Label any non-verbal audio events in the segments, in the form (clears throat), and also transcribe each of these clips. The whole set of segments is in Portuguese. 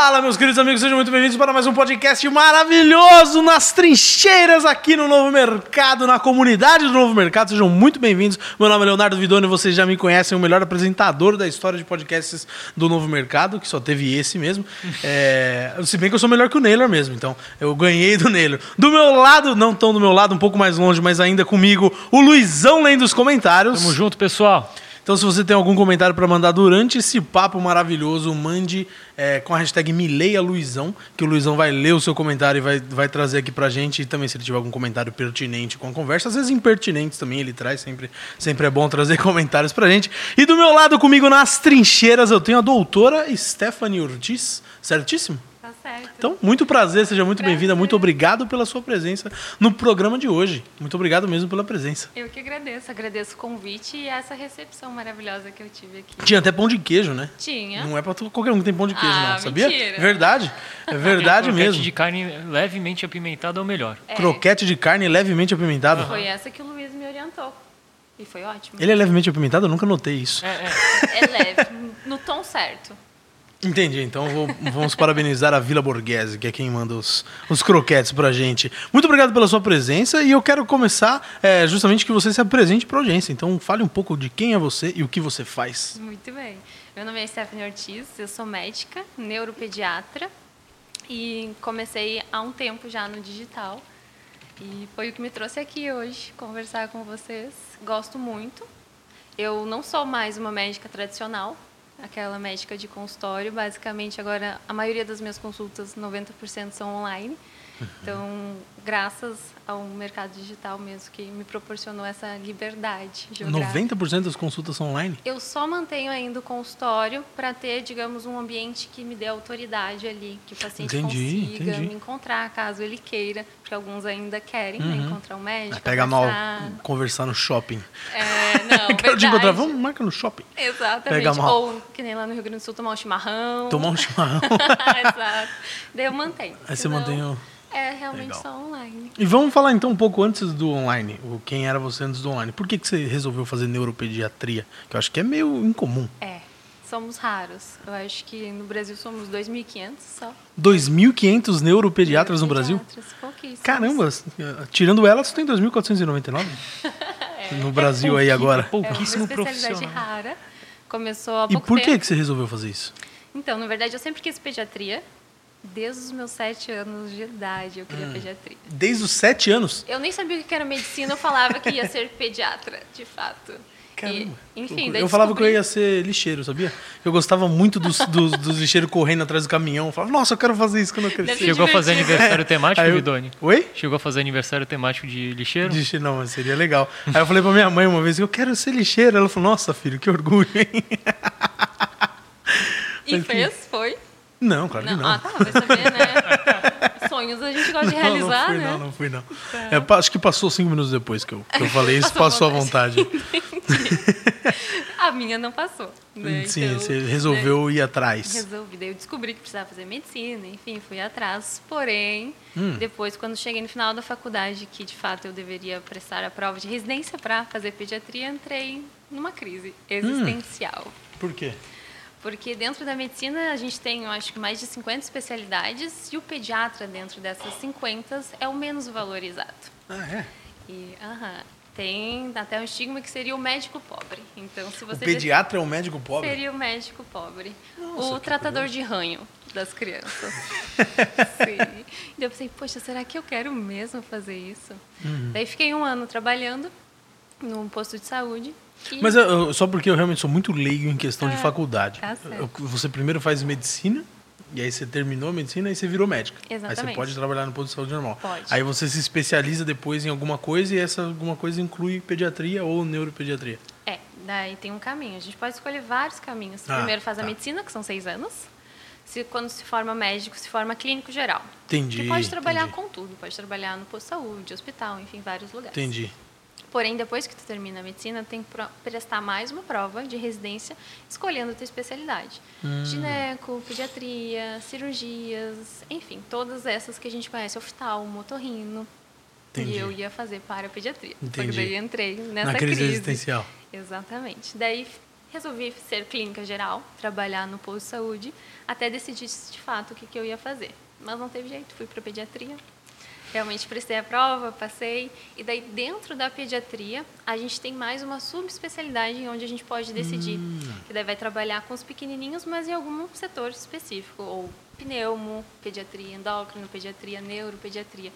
Fala, meus queridos amigos, sejam muito bem-vindos para mais um podcast maravilhoso nas trincheiras aqui no Novo Mercado, na comunidade do Novo Mercado. Sejam muito bem-vindos. Meu nome é Leonardo Vidoni, vocês já me conhecem, o melhor apresentador da história de podcasts do Novo Mercado, que só teve esse mesmo. É, se bem que eu sou melhor que o Naylor mesmo, então eu ganhei do Naylor. Do meu lado, não tão do meu lado, um pouco mais longe, mas ainda comigo, o Luizão lendo os comentários. Tamo junto, pessoal. Então, se você tem algum comentário para mandar durante esse papo maravilhoso, mande é, com a hashtag MileiaLuizão, que o Luizão vai ler o seu comentário e vai, vai trazer aqui pra gente. E também, se ele tiver algum comentário pertinente com a conversa, às vezes impertinentes também, ele traz. Sempre, sempre é bom trazer (laughs) comentários pra gente. E do meu lado, comigo nas trincheiras, eu tenho a doutora Stephanie Ortiz. Certíssimo? Tá certo. Então, muito prazer, seja muito bem-vinda. Muito obrigado pela sua presença no programa de hoje. Muito obrigado mesmo pela presença. Eu que agradeço, agradeço o convite e essa recepção maravilhosa que eu tive aqui. Tinha até pão de queijo, né? Tinha. Não é pra tu- qualquer um que tem pão de queijo, Ah, não, sabia? mentira. Verdade. É verdade Croquete mesmo. de carne levemente apimentada é o melhor. É, Croquete de carne levemente apimentado. Foi essa que o Luiz me orientou. E foi ótimo. Ele é levemente apimentado? Eu nunca notei isso. É, é. É leve, no tom certo. Entendi. Então vou- vamos parabenizar a Vila Borghese, que é quem manda os, os croquetes pra gente. Muito obrigado pela sua presença e eu quero começar é, justamente que você se apresente pra audiência. Então fale um pouco de quem é você e o que você faz. Muito bem. Meu nome é Stephanie Ortiz, eu sou médica, neuropediatra e comecei há um tempo já no digital. E foi o que me trouxe aqui hoje, conversar com vocês. Gosto muito. Eu não sou mais uma médica tradicional, aquela médica de consultório. Basicamente, agora, a maioria das minhas consultas, 90% são online. Então, graças ao mercado digital mesmo, que me proporcionou essa liberdade geográfica. 90% das consultas são online? Eu só mantenho ainda o consultório para ter, digamos, um ambiente que me dê autoridade ali, que o paciente Entendi, consiga entendi. me encontrar caso ele queira, porque alguns ainda querem né, encontrar um médico. Vai pegar mal conversar. no shopping. É, (laughs) não, Quero te encontrar. Vamos, marca no shopping. Exatamente. Pega mal. Ou, que nem lá no Rio Grande do Sul, tomar um chimarrão. Tomar um chimarrão. (laughs) Exato. Daí eu mantenho. Aí você mantém o... É realmente Legal. só online. E vamos falar então um pouco antes do online. O quem era você antes do online? Por que, que você resolveu fazer neuropediatria? Que eu acho que é meio incomum. É, somos raros. Eu acho que no Brasil somos 2.500 só. 2.500 neuropediatras no Brasil? Pouquíssimos. Caramba, tirando ela, você tem 2.499 (laughs) no Brasil aí agora. É uma Pouquíssimo especialidade profissional. rara. Começou há E pouco por que, tempo. que você resolveu fazer isso? Então, na verdade, eu sempre quis pediatria. Desde os meus sete anos de idade, eu queria Hum. pediatria. Desde os 7 anos? Eu nem sabia o que era medicina, eu falava que ia ser pediatra, de fato. Caramba. E, enfim, eu falava que eu descobri- ia ser lixeiro, sabia? Eu gostava muito dos, dos, dos lixeiros correndo atrás do caminhão. Eu falava, nossa, eu quero fazer isso quando eu crescer. Chegou a fazer aniversário (laughs) temático, eu- Vidoni? Oi? Chegou a fazer aniversário temático de lixeiro? Lixeiro, não, mas seria legal. Aí eu falei pra minha mãe uma vez, eu quero ser lixeiro. Ela falou, nossa, filho, que orgulho, hein? (laughs) E fez, foi. Não, claro que não. Ah, tá, vai saber, né? (laughs) Sonhos a gente gosta de Não, realizar, não fui, né? não, não fui, não. É, pa- acho que passou cinco minutos depois que eu, que eu falei isso, (laughs) passou à vontade. (laughs) A minha não passou. Né? Sim, Então, você né, resolveu ir atrás. Resolvi. Daí eu descobri que precisava fazer medicina, enfim, fui atrás. Porém, Hum. depois, quando cheguei no final da faculdade, que de fato eu deveria prestar a prova de residência para fazer pediatria, entrei numa crise existencial. Por quê? Porque dentro da medicina a gente tem, eu acho que mais de 50 especialidades e o pediatra dentro dessas 50 é o menos valorizado. Ah, é? E, aham, tem até um estigma que seria o médico pobre. Então, se O você pediatra é um médico pobre? Seria o médico pobre. Nossa, o tratador de ranho das crianças. (laughs) Sim. Daí eu pensei, poxa, será que eu quero mesmo fazer isso? Uhum. Daí fiquei um ano trabalhando num posto de saúde. Mas eu- só porque eu realmente sou muito leigo em questão de É, faculdade. tá Você primeiro faz medicina, e aí você terminou a medicina e você virou médica. Aí você Exatamente. pode trabalhar no posto de saúde normal. Pode. Aí você se especializa depois em alguma coisa e essa alguma coisa inclui pediatria ou neuropediatria. É, daí tem um caminho. A gente pode escolher vários caminhos. Ah, Primeiro faz tá. a medicina, que são seis anos. Se, quando se forma médico, se forma clínico geral. Entendi. Que pode trabalhar entendi, com tudo. Pode trabalhar no posto de saúde, hospital, enfim, vários lugares. Entendi. Porém, depois que tu termina a medicina, tem que prestar mais uma prova de residência, escolhendo a tua especialidade. Hum. Gineco, pediatria, cirurgias, enfim, todas essas que a gente conhece, oftalmo, otorrino. Entendi. E eu ia fazer para pediatria. Só Entendi. que daí entrei nessa Na crise crise. existencial. Exatamente. Daí resolvi ser clínica geral, trabalhar no posto de saúde, até decidir de fato o que, que eu ia fazer. Mas não teve jeito, fui para pediatria. Realmente prestei a prova, passei. E daí, dentro da pediatria, a gente tem mais uma subespecialidade onde a gente pode decidir. Hum. Que daí vai trabalhar com os pequenininhos, mas em algum setor específico. Ou pneumo, pediatria endócrino, pediatria neuropediatria.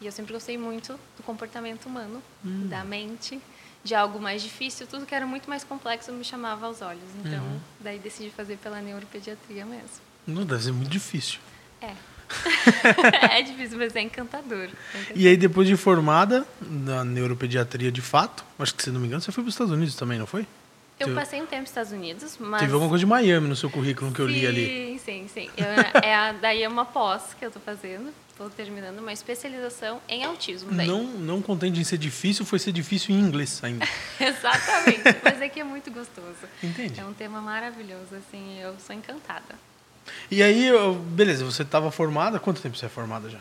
E eu sempre gostei muito do comportamento humano, Hum. da mente, de algo mais difícil. Tudo que era muito mais complexo me chamava aos olhos. Então, Uhum. daí decidi fazer pela neuropediatria mesmo. Não deve ser muito difícil. É. (laughs) é difícil, mas é encantador. É encantador. E aí, depois de formada na neuropediatria de fato, acho que se não me engano, você foi para os Estados Unidos também, não foi? Eu passei um tempo nos Estados Unidos, mas... Teve alguma coisa de Miami no seu currículo que eu li ali. Sim, sim, sim. É a- daí é uma pós que eu tô fazendo. Estou terminando uma especialização em autismo. Daí. Não, não contente em ser difícil, foi ser difícil em inglês ainda. (laughs) Exatamente. Mas é que é muito gostoso. Entendi. É um tema maravilhoso, assim. Eu sou encantada. E aí, beleza, você estava formada. Quanto tempo você é formada já?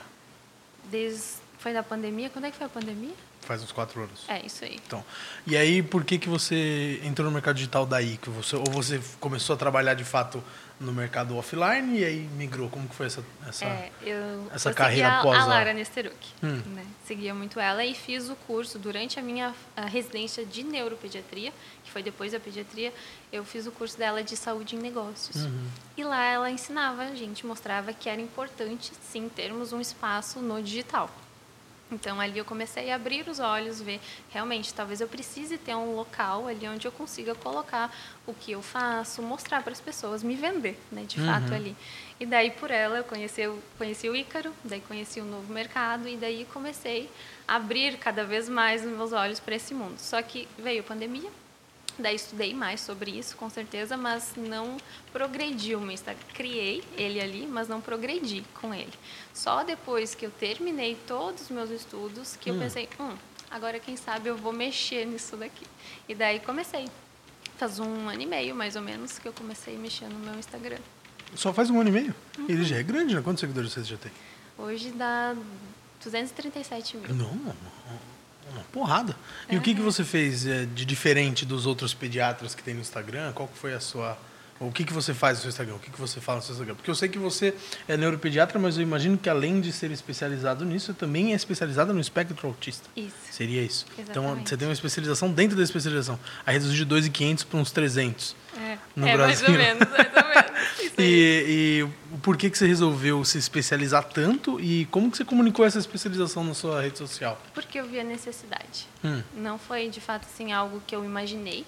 Desde... Foi da pandemia? Quando é que foi a pandemia? Faz uns quatro anos. É, isso aí. Então, e aí, por que, que você entrou no mercado digital daí? Que você, ou você começou a trabalhar de fato no mercado offline e aí migrou? Como que foi essa... essa... É, eu, essa eu carreira seguia após a a- Lara Nesteruk, Hum. né? Seguia muito ela e fiz o curso durante a minha a residência de neuropediatria, que foi depois da pediatria, eu fiz o curso dela de saúde em negócios. Uhum. E lá ela ensinava a gente, mostrava que era importante sim termos um espaço no digital. Então ali eu comecei a abrir os olhos, ver realmente talvez eu precise ter um local ali onde eu consiga colocar o que eu faço, mostrar para as pessoas, me vender, né, de fato ali. E daí por ela eu conheci, o- conheci o Ícaro, daí conheci o novo mercado e daí comecei a abrir cada vez mais os meus olhos para esse mundo. Só que veio a pandemia, Daí estudei mais sobre isso, com certeza, mas não progredi o meu Instagram. Criei ele ali, mas não progredi com ele. Só depois que eu terminei todos os meus estudos que eu pensei, hum, agora quem sabe eu vou mexer nisso daqui. E daí comecei. Faz um ano e meio, mais ou menos, que eu comecei a mexer no meu Instagram. Só faz um ano e meio? Uhum. Ele já é grande, né? Quantos seguidores você já tem? Hoje dá 237 mil. Não, uma, uma porrada. E o que, que você fez eh, de diferente dos outros pediatras que tem no Instagram? Qual que foi a sua... O que, que você faz no seu Instagram? O que, que você fala no seu Instagram? Porque eu sei que você é neuropediatra, mas eu imagino que além de ser especializado nisso, você também é especializada no espectro autista. Isso. Seria isso. Então Exatamente. você tem uma especialização dentro da especialização. Aí reduziu de 2.500 para uns 300. É, No é mais ou Brasil. menos, mais ou menos. (laughs) E, e por que, que você resolveu se especializar tanto e como que você comunicou essa especialização na sua rede social? Porque eu vi a necessidade. Hum. Não foi, de fato, assim, algo que eu imaginei.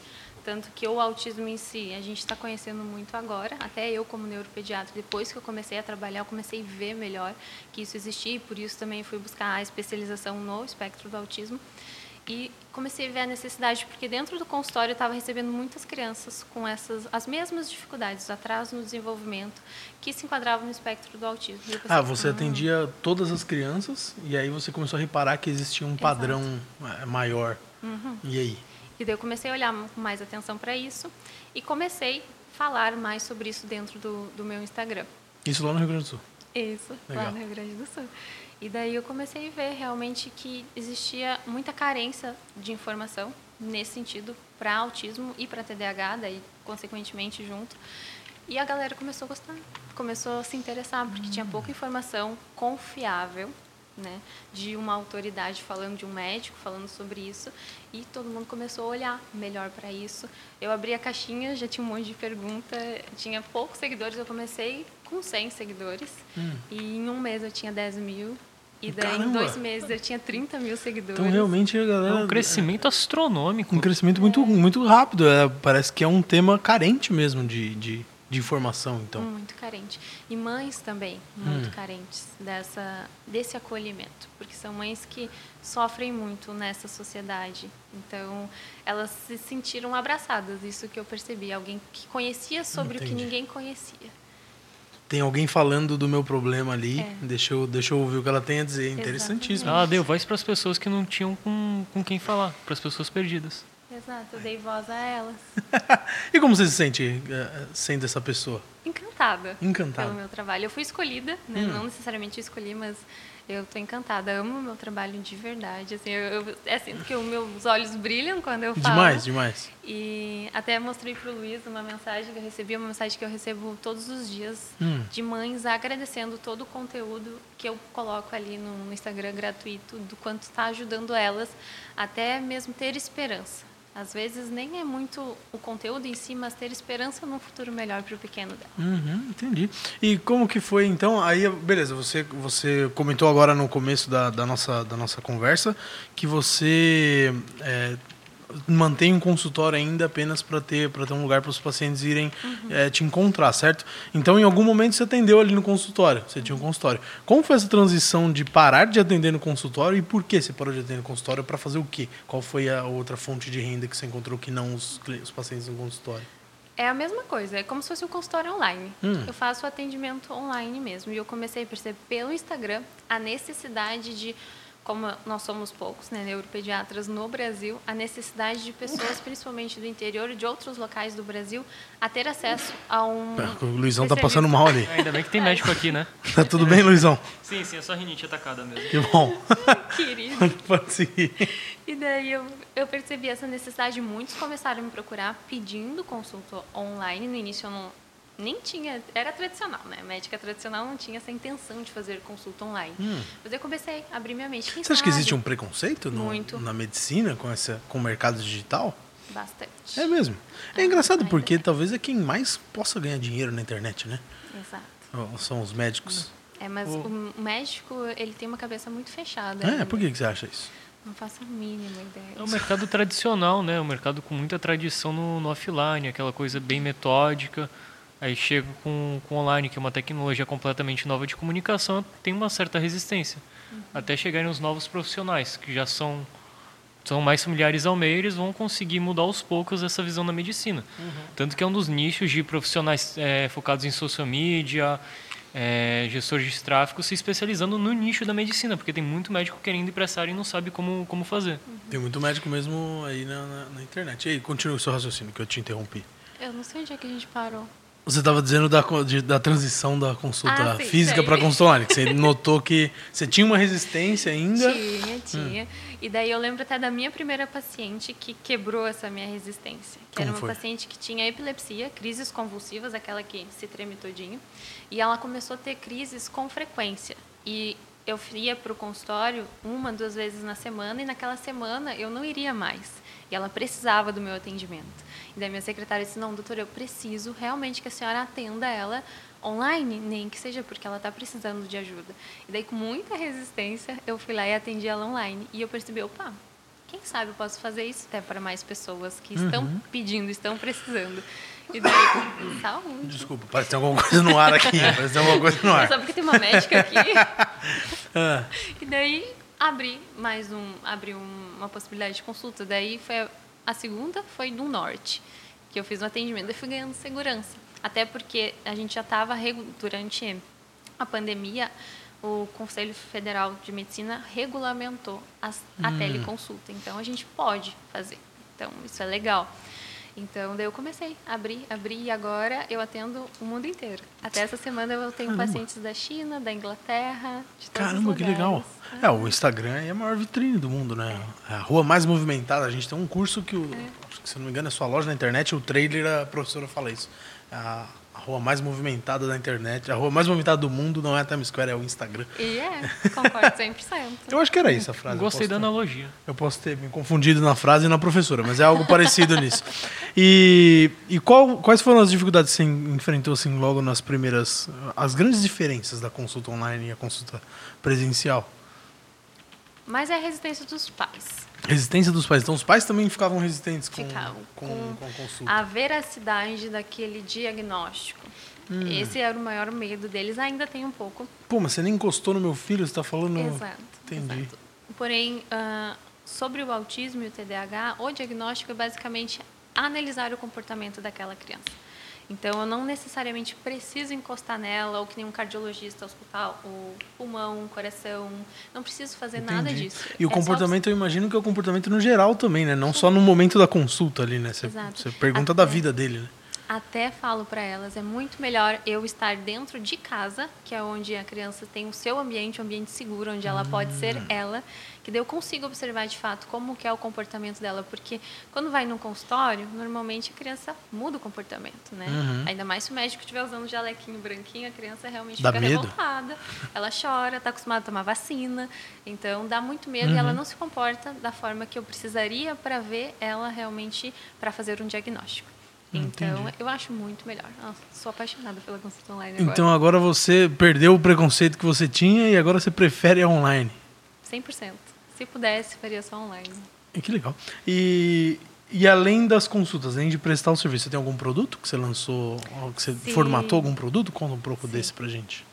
Tanto que o autismo em si, a gente está conhecendo muito agora. Até eu, como neuropediatra, depois que eu comecei a trabalhar, eu comecei a ver melhor que isso existia. E por isso também fui buscar a especialização no espectro do autismo. E comecei a ver a necessidade, porque dentro do consultório eu estava recebendo muitas crianças com essas as mesmas dificuldades, atraso no desenvolvimento, que se enquadravam no espectro do autismo. Pensei, Ah, você "Hum, atendia todas as crianças e aí você começou a reparar que existia um padrão eh, maior. Uhum. E aí? E daí eu comecei a olhar com mais atenção para isso e comecei a falar mais sobre isso dentro do, do meu Instagram. Isso lá no Rio Grande do Sul. Isso, Legal. lá no Rio Grande do Sul. E daí eu comecei a ver realmente que existia muita carência de informação nesse sentido para autismo e para TDAH, daí consequentemente junto. E a galera começou a gostar, começou a se interessar, porque tinha pouca informação confiável, né, de uma autoridade falando, de um médico falando sobre isso, e todo mundo começou a olhar melhor para isso. Eu abri a caixinha, já tinha um monte de pergunta, tinha poucos seguidores, eu comecei com 100 seguidores, e em um mês eu tinha 10 mil, e daí em Caramba! dois meses eu tinha 30 mil seguidores. Então realmente a É galera. um crescimento astronômico. Um crescimento muito, muito rápido. É, parece que é um tema carente mesmo de, de, de informação, então. Muito carente. E mães também, muito carentes dessa, desse acolhimento, porque são mães que sofrem muito nessa sociedade. Então, elas se sentiram abraçadas, isso que eu percebi. Alguém que conhecia sobre o Entendi. que ninguém conhecia. Tem alguém falando do meu problema ali, É. deixa, eu, deixa eu ouvir o que ela tem a dizer. Interessantíssimo. Ela deu voz para as pessoas que não tinham com, com quem falar, para as pessoas perdidas. Exato, eu dei voz a elas. (laughs) e como você se sente eh, sendo essa pessoa? encantada, Encantada. pelo meu trabalho. Eu fui escolhida, né? não necessariamente escolhi, mas eu tô encantada. Amo o meu trabalho de verdade. Assim, eu, eu, é assim que os meus olhos brilham quando eu falo. Demais, demais. E até mostrei pro Luiz uma mensagem que eu recebi, uma mensagem que eu recebo todos os dias Hum. de mães agradecendo todo o conteúdo que eu coloco ali no, no Instagram gratuito, do quanto está ajudando elas até mesmo ter esperança. Às vezes nem é muito o conteúdo em si, mas ter esperança num futuro melhor para o pequeno dela. Uhum, entendi. E como que foi, então? Aí, beleza, você, você comentou agora no começo da, da, nossa, da nossa conversa que você é, mantém um consultório ainda apenas para ter, pra ter um lugar para os pacientes irem é, te encontrar, certo? Então, em algum momento você atendeu ali no consultório, você tinha um consultório. Como foi essa transição de parar de atender no consultório e por que você parou de atender no consultório? Para fazer o quê? Qual foi a outra fonte de renda que você encontrou que não os, os pacientes no consultório? É a mesma coisa, é como se fosse um consultório online. Hum. Eu faço atendimento online mesmo. E eu comecei a perceber pelo Instagram a necessidade de, como nós somos poucos, né, neuropediatras no Brasil, a necessidade de pessoas, principalmente do interior e de outros locais do Brasil, a ter acesso a um. O Luizão tá serviço. passando mal ali. Ainda bem que tem médico aqui, né? Tá tudo bem, Luizão? Sim, sim, é só rinite atacada mesmo. Que bom. Querido. (laughs) Pode seguir. E daí eu, eu percebi essa necessidade. Muitos começaram a me procurar pedindo consulta online. No início eu não, nem tinha, era tradicional, né? Médica tradicional não tinha essa intenção de fazer consulta online. Mas eu comecei a abrir minha mente. Quem Hum. Você acha que sabe? existe um preconceito no- Muito. na medicina com, essa, com o mercado digital? Bastante. É mesmo. É Ah, engraçado porque bem. talvez é quem mais possa ganhar dinheiro na internet, né? Exato. São os médicos. É, mas O- o médico, ele tem uma cabeça muito fechada. É, ainda. por que, que você acha isso? Não faço a mínima ideia. É um mercado tradicional, né? Um mercado com muita tradição no, no offline, aquela coisa bem metódica. Aí chega com, com online, que é uma tecnologia completamente nova de comunicação, tem uma certa resistência. Até chegarem os novos profissionais, que já são, são mais familiares ao meio, eles vão conseguir mudar aos poucos essa visão da medicina. Tanto que é um dos nichos de profissionais é, focados em social media, é, gestores de tráfego, se especializando no nicho da medicina, porque tem muito médico querendo ir para essa área e não sabe como, como fazer. Tem muito médico mesmo aí na, na- na internet. E aí, continue o seu raciocínio, que eu te interrompi. Eu não sei onde é que a gente parou. Você estava dizendo da, de- da transição da consulta Ah, sim, física para consulta online. Que você (laughs) notou que você tinha uma resistência ainda. Tinha, tinha. Hum. E daí eu lembro até da minha primeira paciente que quebrou essa minha resistência. Que era Como uma foi? paciente que tinha epilepsia, crises convulsivas, aquela que se treme todinho. E ela começou a ter crises com frequência. E eu ia para o consultório uma, duas vezes na semana, e naquela semana eu não iria mais. E ela precisava do meu atendimento. E daí minha secretária disse, não, doutora, eu preciso realmente que a senhora atenda ela online, nem que seja porque ela está precisando de ajuda. E daí, com muita resistência, eu fui lá e atendi ela online. E eu percebi, opa, quem sabe eu posso fazer isso até para mais pessoas que estão Uhum. pedindo, estão precisando. E daí, (coughs) saúde. Desculpa, parece que tem alguma coisa no ar aqui. (laughs) parece que tem alguma coisa no É ar. só porque tem uma médica aqui. (laughs) Ah, E daí abri mais um, abri um- uma possibilidade de consulta. Daí foi a, segunda foi no norte, que eu fiz um atendimento. Eu fui ganhando segurança, até porque a gente já estava durante a pandemia. O Conselho Federal de Medicina regulamentou as, a teleconsulta, então a gente pode fazer. Então isso é legal. Então daí eu comecei a abrir, abrir e agora eu atendo o mundo inteiro. Até essa semana eu tenho Caramba. pacientes da China, da Inglaterra, de todos os Caramba, que legal. lugares. É, o Instagram é a maior vitrine do mundo, né? É a rua mais movimentada. A gente tem um curso que, o, acho que, se não me engano, é sua loja na internet. O trailer, a professora fala isso. A, a rua mais movimentada da internet, a rua mais movimentada do mundo não é a Times Square, é o Instagram. E é, concordo 100%. Eu acho que era isso a frase. eu Gostei da ter- analogia. Eu posso ter me confundido na frase e na professora, mas é algo parecido (laughs) nisso. E, e qual- quais foram as dificuldades que você enfrentou assim, logo nas primeiras. As grandes diferenças da consulta online e a consulta presencial? Mas é a resistência dos pais. Resistência dos pais. Então os pais também ficavam resistentes com, Ficavam com, com com a consulta. A veracidade daquele diagnóstico. Hum. Esse era o maior medo deles. Ainda tem um pouco. Pô, mas você nem encostou no meu filho, você está falando. Exato. Entendi. exato. Porém, ah, sobre o autismo e o TDAH, o diagnóstico é basicamente analisar o comportamento daquela criança. Então, eu não necessariamente preciso encostar nela, ou que nem um cardiologista hospital, o pulmão, o coração. Não preciso fazer nada Entendi. disso. E o É só comportamento, eu imagino que é o comportamento no geral também, né? Não só no momento da consulta ali, né? Você, você pergunta da Até- vida dele, né? Até falo para elas, é muito melhor eu estar dentro de casa, que é onde a criança tem o seu ambiente, um ambiente seguro, onde ela pode ser ela, que daí eu consigo observar de fato como que é o comportamento dela, porque quando vai no consultório, normalmente a criança muda o comportamento, né? Uhum. Ainda mais se o médico estiver usando jalequinho branquinho, a criança realmente Dá fica medo? revoltada, ela chora, está acostumada a tomar vacina, então dá muito medo e ela Uhum. não se comporta da forma que eu precisaria para ver ela realmente para fazer um diagnóstico. Então, Entendi. eu acho muito melhor. Nossa, sou apaixonada pela consulta online agora. Então agora você perdeu o preconceito que você tinha e agora você prefere a online. 100%. Se pudesse, faria só online. E Que legal. E, e além das consultas, além de prestar o serviço, você tem algum produto que você lançou, ou que você Sim. formatou algum produto? Conta um pouco Sim. desse pra gente.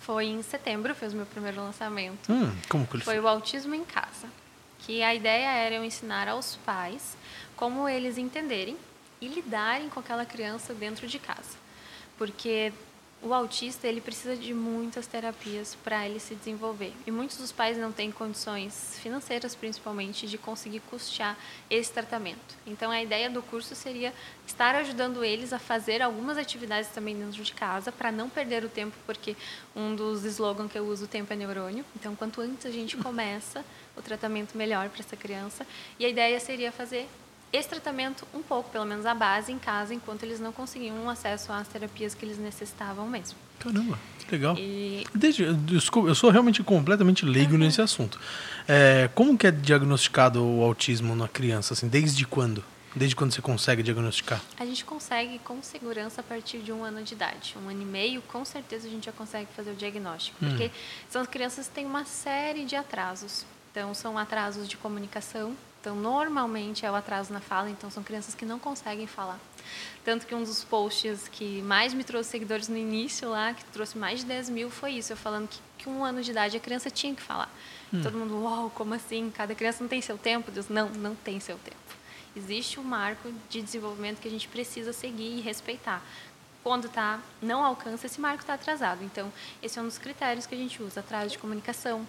Foi em setembro, fez o meu primeiro lançamento. Hum, como que ele Foi foi? o autismo em casa. Que a ideia era eu ensinar aos pais como eles entenderem e lidarem com aquela criança dentro de casa. Porque o autista ele precisa de muitas terapias para ele se desenvolver. E muitos dos pais não têm condições financeiras, principalmente, de conseguir custear esse tratamento. Então a ideia do curso seria estar ajudando eles a fazer algumas atividades também dentro de casa para não perder o tempo, porque um dos slogans que eu uso, o tempo é neurônio. Então quanto antes a gente (laughs) começa o tratamento melhor para essa criança. E a ideia seria fazer esse tratamento um pouco, pelo menos a base em casa, enquanto eles não conseguiam um acesso às terapias que eles necessitavam mesmo. Caramba, que legal. E Desde, desculpa, eu sou realmente completamente leigo nesse assunto. É, como que é diagnosticado o autismo na criança? Assim, desde quando? Desde quando você consegue diagnosticar? a gente consegue com segurança a partir de um ano de idade. Um ano e meio, com certeza a gente já consegue fazer o diagnóstico. Hum. Porque são as crianças que têm uma série de atrasos. Então, são atrasos de comunicação. Então, normalmente é o atraso na fala. Então, são crianças que não conseguem falar. Tanto que um dos posts que mais me trouxe seguidores no início lá, que trouxe mais de 10 mil, foi isso. Eu falando que, que um ano de idade a criança tinha que falar. Todo mundo, uau, como assim? Cada criança não tem seu tempo? Deus, não, não tem seu tempo. Existe um marco de desenvolvimento que a gente precisa seguir e respeitar. Quando tá, não alcança, esse marco está atrasado. Então, esse é um dos critérios que a gente usa, atraso de comunicação.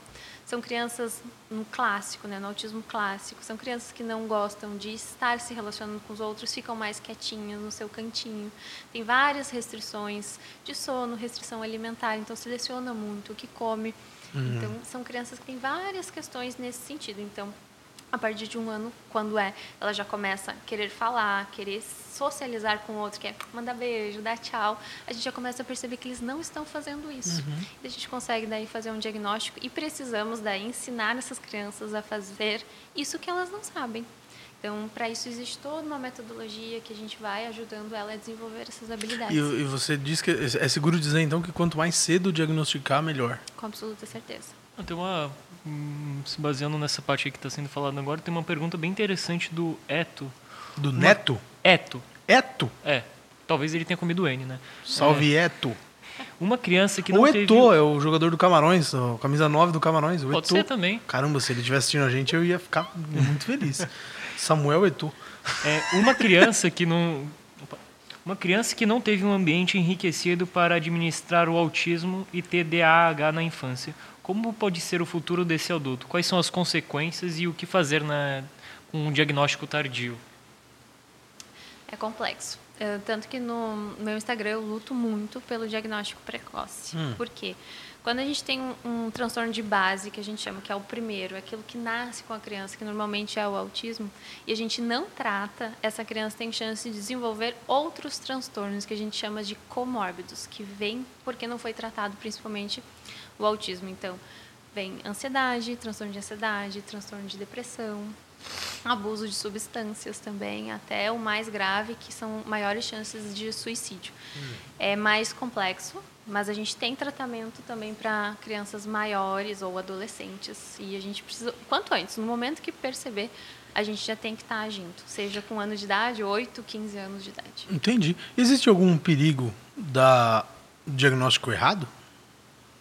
São crianças no clássico, né, no autismo clássico, são crianças que não gostam de estar se relacionando com os outros, ficam mais quietinhas no seu cantinho. Tem várias restrições de sono, restrição alimentar, então seleciona muito o que come. Então, são crianças que têm várias questões nesse sentido. Então, a partir de um ano, quando é, ela já começa a querer falar, querer socializar com o outro, quer mandar beijo, dar tchau, a gente já começa a perceber que eles não estão fazendo isso. E a gente consegue daí fazer um diagnóstico e precisamos daí ensinar essas crianças a fazer isso que elas não sabem. Então, para isso existe toda uma metodologia que a gente vai ajudando ela a desenvolver essas habilidades. E, e você diz que é é seguro dizer então que quanto mais cedo diagnosticar, melhor. Com absoluta certeza. Tem uma. hum, Se baseando nessa parte aí que está sendo falado agora, tem uma pergunta bem interessante do Eto. Do Neto? Eto, Eto? é. Talvez ele tenha comido N, né? Salve Eto. Uma criança que não o teve. Eto é o jogador do Camarões, o camisa 9 do Camarões. O Pode Eto'o. ser também. Caramba, se ele estivesse assistindo a gente, eu ia ficar muito feliz. (laughs) Samuel Etu. É, uma criança que não. opa. Uma criança que não teve um ambiente enriquecido para administrar o autismo e TDAH na infância. Como pode ser o futuro desse adulto? Quais são as consequências e o que fazer na, com um diagnóstico tardio? É complexo. Tanto que no meu Instagram eu luto muito pelo diagnóstico precoce. Hum. Por quê? Quando a gente tem um, um transtorno de base, que a gente chama que é o primeiro, aquilo que nasce com a criança, que normalmente é o autismo, e a gente não trata, essa criança tem chance de desenvolver outros transtornos que a gente chama de comórbidos, que vêm porque não foi tratado principalmente o autismo. Então, vem ansiedade, transtorno de ansiedade, transtorno de depressão, abuso de substâncias também, até o mais grave, que são maiores chances de suicídio. É mais complexo, mas a gente tem tratamento também para crianças maiores ou adolescentes. E a gente precisa, quanto antes, no momento que perceber, a gente já tem que estar agindo, seja com ano de idade, 8, 15 anos de idade. Entendi. Existe algum perigo da diagnóstico errado?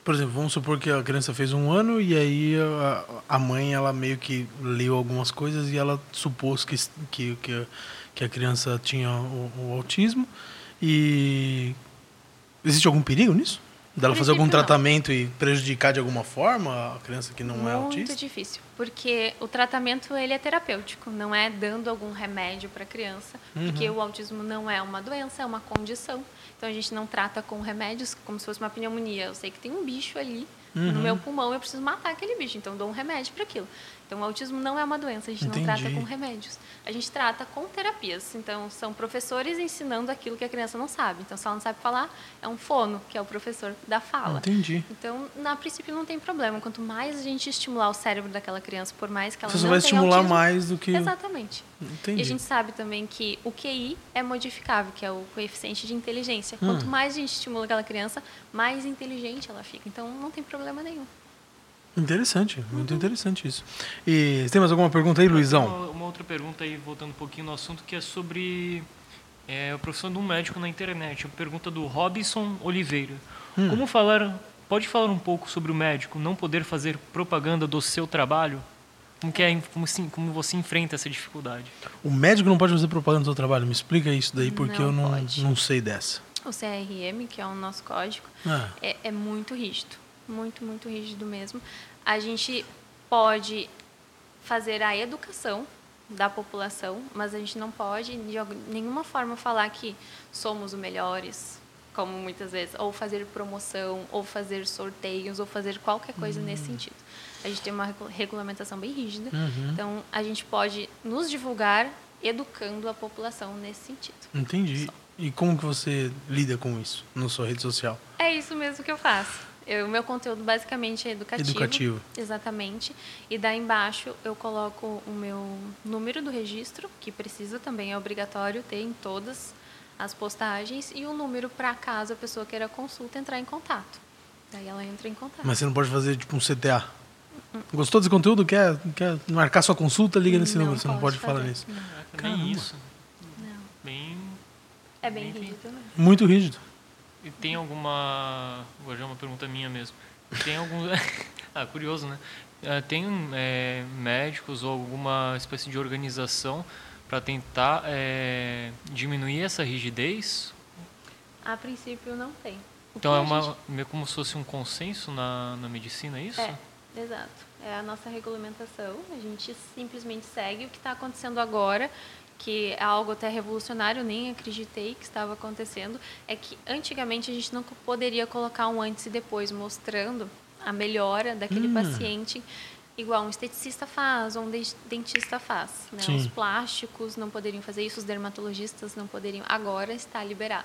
Por exemplo, vamos supor que a criança fez um ano e aí a, a mãe ela meio que leu algumas coisas e ela supôs que, que, que, a- que a criança tinha o, o autismo. E existe algum perigo nisso? Dela fazer algum princípio, não. tratamento e prejudicar de alguma forma a criança que não é Muito autista? difícil, porque o tratamento ele é terapêutico, não é dando algum remédio para a criança, Uhum. porque o autismo não é uma doença, é uma condição. Então a gente não trata com remédios como se fosse uma pneumonia. Eu sei que tem um bicho ali Uhum. no meu pulmão, eu preciso matar aquele bicho, então dou um remédio para aquilo. Então o autismo não é uma doença, a gente Entendi. não trata com remédios. A gente trata com terapias. Então são professores ensinando aquilo que a criança não sabe. Então se ela não sabe falar, é um fono, que é o professor da fala. Entendi. Então, na princípio, não tem problema. Quanto mais a gente estimular o cérebro daquela criança, por mais que ela Você não vai estimular autismo, mais do que. Exatamente. Entendi. E a gente sabe também que o QI é modificável, que é o coeficiente de inteligência. Hum. Quanto mais a gente estimula aquela criança, mais inteligente ela fica. Então, não tem problema nenhum. Interessante, muito Uhum. interessante isso. E você tem mais alguma pergunta aí, Luizão? Uma, uma outra pergunta aí, voltando um pouquinho no assunto, que é sobre é, a profissão de um médico na internet. A pergunta do Robson Oliveira. Hum. Como falar, pode falar um pouco sobre o médico não poder fazer propaganda do seu trabalho? Como, que é, como, como você enfrenta essa dificuldade? O médico não pode fazer propaganda do seu trabalho? Me explica isso daí, porque Não eu não, pode. não sei dessa. O CRM, que é o nosso código, Ah, é, é muito rígido. Muito, muito rígido mesmo. A gente pode fazer a educação da população, mas a gente não pode de nenhuma forma falar que somos os melhores, como muitas vezes, ou fazer promoção, ou fazer sorteios, ou fazer qualquer coisa nesse sentido. A gente tem uma regu- regulamentação bem rígida, Uhum. então a gente pode nos divulgar educando a população nesse sentido. entendi. E como que você lida com isso na sua rede social? É isso mesmo que eu faço. O meu conteúdo basicamente é educativo. Educativo. Exatamente. E daí embaixo eu coloco o meu número do registro, que precisa também, é obrigatório ter em todas as postagens, e o número para caso a pessoa queira consulta entrar em contato. Daí ela entra em contato. Mas você não pode fazer tipo um CTA? Gostou desse conteúdo? Quer, quer marcar sua consulta? Liga nesse Não número, você não pode falar nisso. Não. É bem isso. Não. Bem, É bem Enfim. rígido mesmo. Muito rígido. E tem alguma. Agora já é uma pergunta minha mesmo. Tem algum. (laughs) ah, curioso, né? Ah, Tem é, médicos ou alguma espécie de organização para tentar é, diminuir essa rigidez? A princípio não tem. O Então é uma, gente- meio como se fosse um consenso na, na medicina, é isso? É, exato. É a nossa regulamentação. A gente simplesmente segue o que está acontecendo agora, que é algo até revolucionário, nem acreditei que estava acontecendo. É que antigamente a gente não poderia colocar um antes e depois mostrando a melhora daquele Hum. paciente. Igual um esteticista faz, ou um de- dentista faz. Né? Os plásticos não poderiam fazer isso, os dermatologistas não poderiam. Agora está liberado.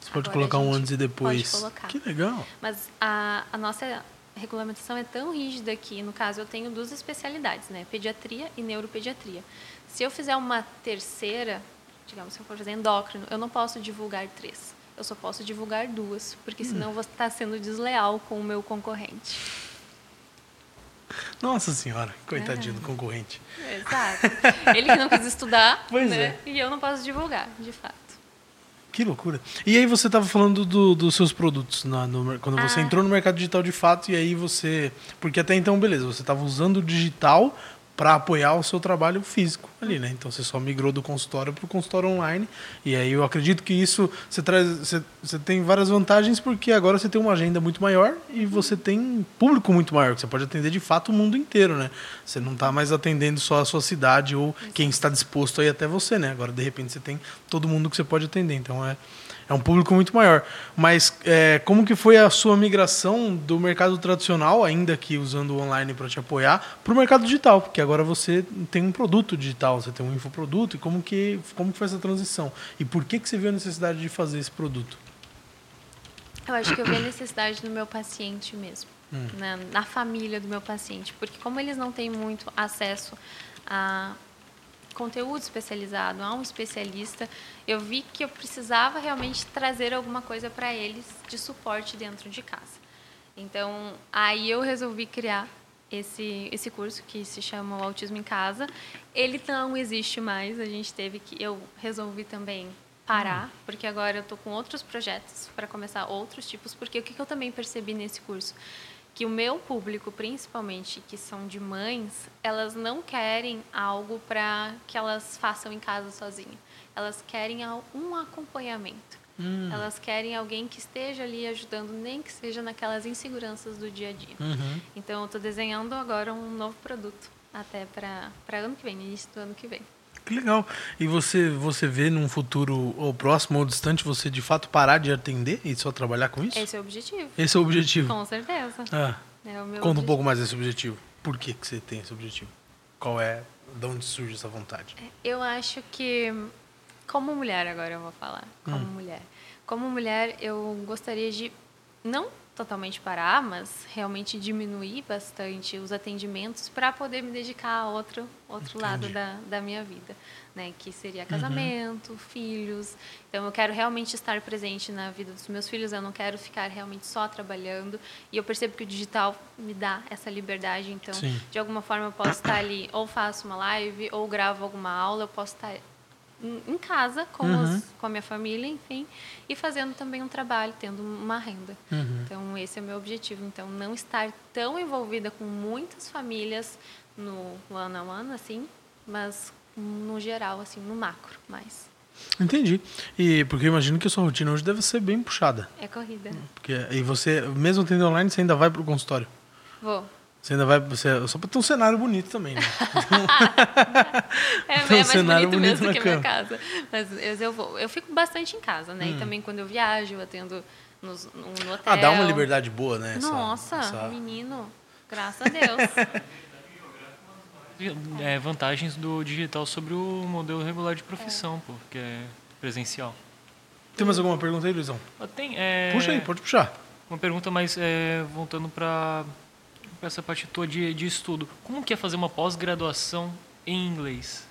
Você pode Agora colocar um antes e depois. Pode colocar. Que legal. Mas a, a nossa regulamentação é tão rígida que, no caso, eu tenho duas especialidades, né? Pediatria e neuropediatria. Se eu fizer uma terceira, digamos, se eu for fazer endócrino, eu não posso divulgar três. Eu só posso divulgar duas, porque senão eu vou estar sendo desleal com o meu concorrente. Nossa senhora, coitadinho do concorrente. Exato. Ele que não quis estudar, né? é. E eu não posso divulgar, de fato. Que loucura. E aí você estava falando do- dos seus produtos na- no quando você Ah. entrou no mercado digital de fato e aí você, porque até então beleza, você estava usando o digital para apoiar o seu trabalho físico ali, né? Então você só migrou do consultório para o consultório online e aí eu acredito que isso você traz, você, você tem várias vantagens porque agora você tem uma agenda muito maior e você tem público muito maior que você pode atender de fato o mundo inteiro, né? Você não está mais atendendo só a sua cidade ou quem está disposto a ir até você, né? Agora de repente você tem todo mundo que você pode atender, então é é um público muito maior. Mas é, como que foi a sua migração do mercado tradicional, ainda que usando o online para te apoiar, para o mercado digital? Porque agora você tem um produto digital, você tem um infoproduto. E como que, como que foi essa transição? E por que, que você viu a necessidade de fazer esse produto? Eu acho que eu vi a necessidade no meu paciente mesmo, Hum. na, na família do meu paciente, porque como eles não têm muito acesso a conteúdo especializado, a um especialista, eu vi que eu precisava realmente trazer alguma coisa para eles de suporte dentro de casa. Então, aí eu resolvi criar esse esse curso que se chama o Autismo em Casa. Ele não existe mais, a gente teve que eu resolvi também parar, porque agora eu tô com outros projetos para começar outros tipos, porque o que que eu também percebi nesse curso que o meu público, principalmente que são de mães, elas não querem algo para que elas façam em casa sozinha. Elas querem um acompanhamento. Hum. Elas querem alguém que esteja ali ajudando, nem que seja naquelas inseguranças do dia a dia. Uhum. Então, eu estou desenhando agora um novo produto, até para ano que vem, início do ano que vem. Que legal. E você, você vê num futuro ou próximo ou distante você de fato parar de atender e só trabalhar com isso? Esse é o objetivo. Esse é o objetivo. Com certeza. Ah, É conta um objetivo. pouco mais desse objetivo. Por que, que você tem esse objetivo? Qual é, de onde surge essa vontade? Eu acho que, como mulher, agora eu vou falar, como Hum. mulher. Como mulher, eu gostaria de não totalmente parar, mas realmente diminuir bastante os atendimentos para poder me dedicar a outro, outro lado Entendi. da, da minha vida, né? Que Uhum. seria casamento, filhos. Então, eu quero realmente estar presente na vida dos meus filhos, eu não quero ficar realmente só trabalhando. E eu percebo que o digital me dá essa liberdade, então, Sim. de alguma forma eu posso estar ali, ou faço uma live, ou gravo alguma aula, eu posso estar em casa com, Uhum. os- com a minha família, enfim, e fazendo também um trabalho, tendo uma renda. Uhum. Então, esse é o meu objetivo. Então, não estar tão envolvida com muitas famílias no one on one, assim, mas no geral, assim, no macro, mais. Entendi. E porque eu imagino que a sua rotina hoje deve ser bem puxada. É corrida. Porque, e você, mesmo tendo online, você ainda vai pro consultório. Vou. Você ainda vai. Você, só pra ter um cenário bonito também, né? (laughs) É, Tem um é mais cenário bonito bonito mesmo que a minha casa. Mas eu, eu vou. Eu fico bastante em casa, né? Hum. E também quando eu viajo, eu atendo nos, no, no hotel. Ah, dá uma liberdade boa, né? essa- Nossa, essa- menino. Graças a Deus. (laughs) É, vantagens do digital sobre o modelo regular de profissão, pô, que é presencial. Tem mais alguma pergunta aí, Luizão? Tem, é, Puxa aí, pode puxar. Uma pergunta mais é, voltando para essa parte tua de, de estudo. Como que é fazer uma pós-graduação em inglês?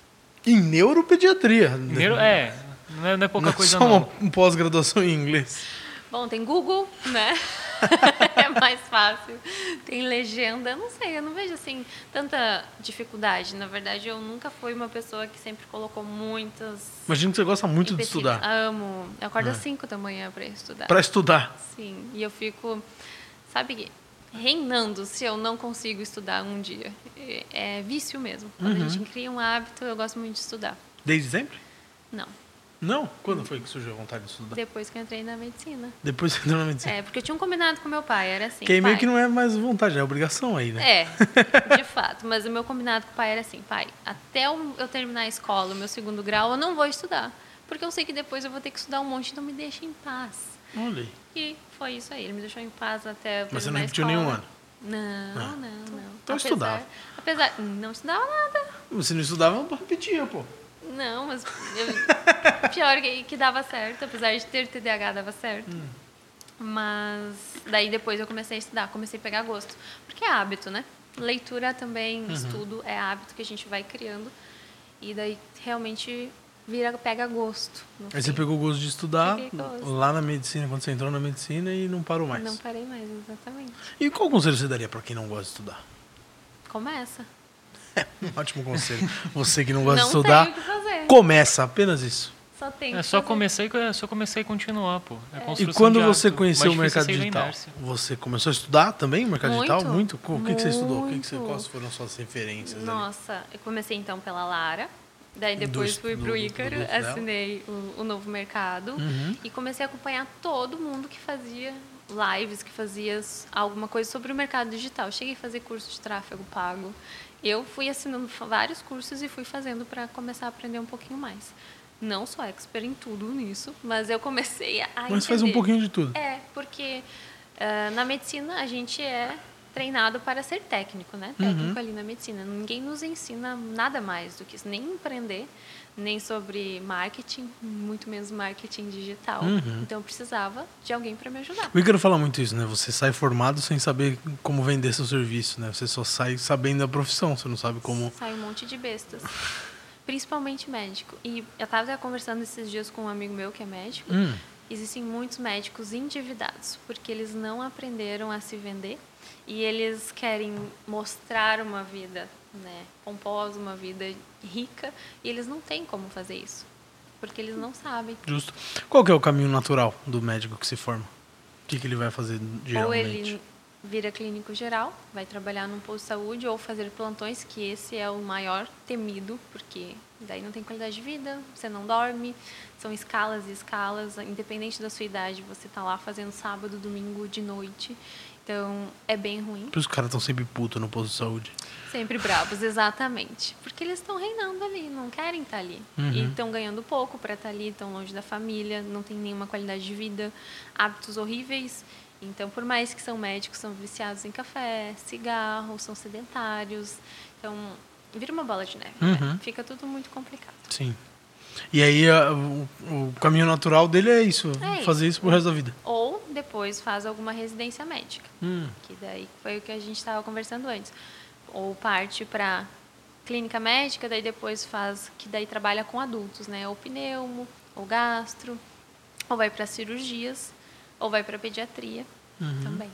Em neuropediatria. Primeiro, é, não é, não é pouca Não é coisa só não. uma um pós-graduação em inglês. Bom, tem Google, né? (laughs) é mais fácil. Tem legenda, não sei, eu não vejo assim tanta dificuldade. Na verdade, eu nunca fui uma pessoa que sempre colocou muitas. Imagino que você gosta muito de estudar. Amo. Eu acordo É. às 5 da manhã para estudar. Pra estudar. Sim, e eu fico, sabe, reinando se eu não consigo estudar um dia. É, é vício mesmo. Quando Uhum. a gente cria um hábito, eu gosto muito de estudar. Desde sempre? Não, Não? Quando foi que surgiu a vontade de estudar? depois que eu entrei na medicina. Depois você entrou na medicina. É, porque eu tinha um combinado com meu pai, era assim. que aí meio que não é mais vontade, é obrigação aí, né? É, (laughs) de fato. Mas o meu combinado com o pai era assim, pai, até eu eu terminar a escola, o meu segundo grau, eu não vou estudar. Porque eu sei que depois eu vou ter que estudar um monte, então me deixa em paz. Olha aí. E foi isso aí, ele me deixou em paz até Mas você não repetiu nenhum ano? Não, Ah. não, não. então estudava. Apesar, não estudava nada. Você não estudava, não repetia, pô. Não, mas eu- pior que, que dava certo, apesar de ter TDAH dava certo. Hum. Mas daí depois eu comecei a estudar, comecei a pegar gosto. Porque é hábito, né? Leitura também, Uhum. estudo, é hábito que a gente vai criando. E daí realmente vira, pega gosto. Aí você pegou o gosto de estudar gosto. lá na medicina, quando você entrou na medicina e não parou mais. Não parei mais, exatamente. E qual conselho você daria pra quem não gosta de estudar? Começa. (laughs) Um ótimo conselho. Você que não gosta não de estudar, tem o que fazer. começa, apenas isso. Só tem É só fazer. e, é só começar e continuar, pô. É E construção quando de você hábito. conheceu o é mercado da digital, você começou a estudar também o mercado Muito, digital? Muito? O que, que você estudou? O que que você, muito. quais foram suas referências? ali? Nossa, eu comecei então pela Lara. Daí depois Do- fui pro do Ícaro, assinei o, o Novo Mercado Uhum. e comecei a acompanhar todo mundo que fazia lives, que fazia alguma coisa sobre o mercado digital. Cheguei a fazer curso de tráfego pago. Eu fui assinando vários cursos e fui fazendo para começar a aprender um pouquinho mais. Não sou expert em tudo nisso, mas eu comecei a Mas faz um entender. pouquinho de tudo. É, porque ah, na medicina a gente é treinado para ser técnico, né? Técnico Uhum. ali na medicina. Ninguém nos ensina nada mais do que isso, nem empreender, nem sobre marketing, muito menos marketing digital. Uhum. Então eu precisava de alguém para me ajudar. O Ícaro fala muito isso, né? Você sai formado sem saber como vender seu serviço, né? Você só sai sabendo da profissão, você não sabe como... Sai um monte de bestas. Principalmente médico. E eu estava conversando esses dias com um amigo meu que é médico. Hum, Existem muitos médicos endividados, porque eles não aprenderam a se vender e eles querem mostrar uma vida né, pomposa, uma vida rica, e eles não têm como fazer isso, porque eles não sabem. justo. Qual que é o caminho natural do médico que se forma? O que, que ele vai fazer geralmente? Ou ele vira clínico geral, vai trabalhar num posto de saúde ou fazer plantões, que esse é o maior temido, porque daí não tem qualidade de vida, você não dorme, são escalas e escalas, independente da sua idade, você tá lá fazendo sábado, domingo, de noite. Então, é bem ruim. Por isso os caras estão sempre putos no posto de saúde. Sempre bravos, exatamente. Porque eles estão reinando ali, não querem estar ali. Uhum. E estão ganhando pouco para estar ali, estão longe da família, não tem nenhuma qualidade de vida, hábitos horríveis. Então, por mais que são médicos, são viciados em café, cigarro, são sedentários. Então, vira uma bola de neve. né? Uhum. Fica tudo muito complicado. Sim. E aí a- o, o caminho natural dele é isso, É fazer isso pro resto da vida. Ou depois faz alguma residência médica. Hum. que daí foi o que a gente estava conversando antes. Ou parte para clínica médica, daí depois faz, que daí trabalha com adultos, né? Ou pneumo, ou gastro, ou vai para cirurgias, ou vai para pediatria também.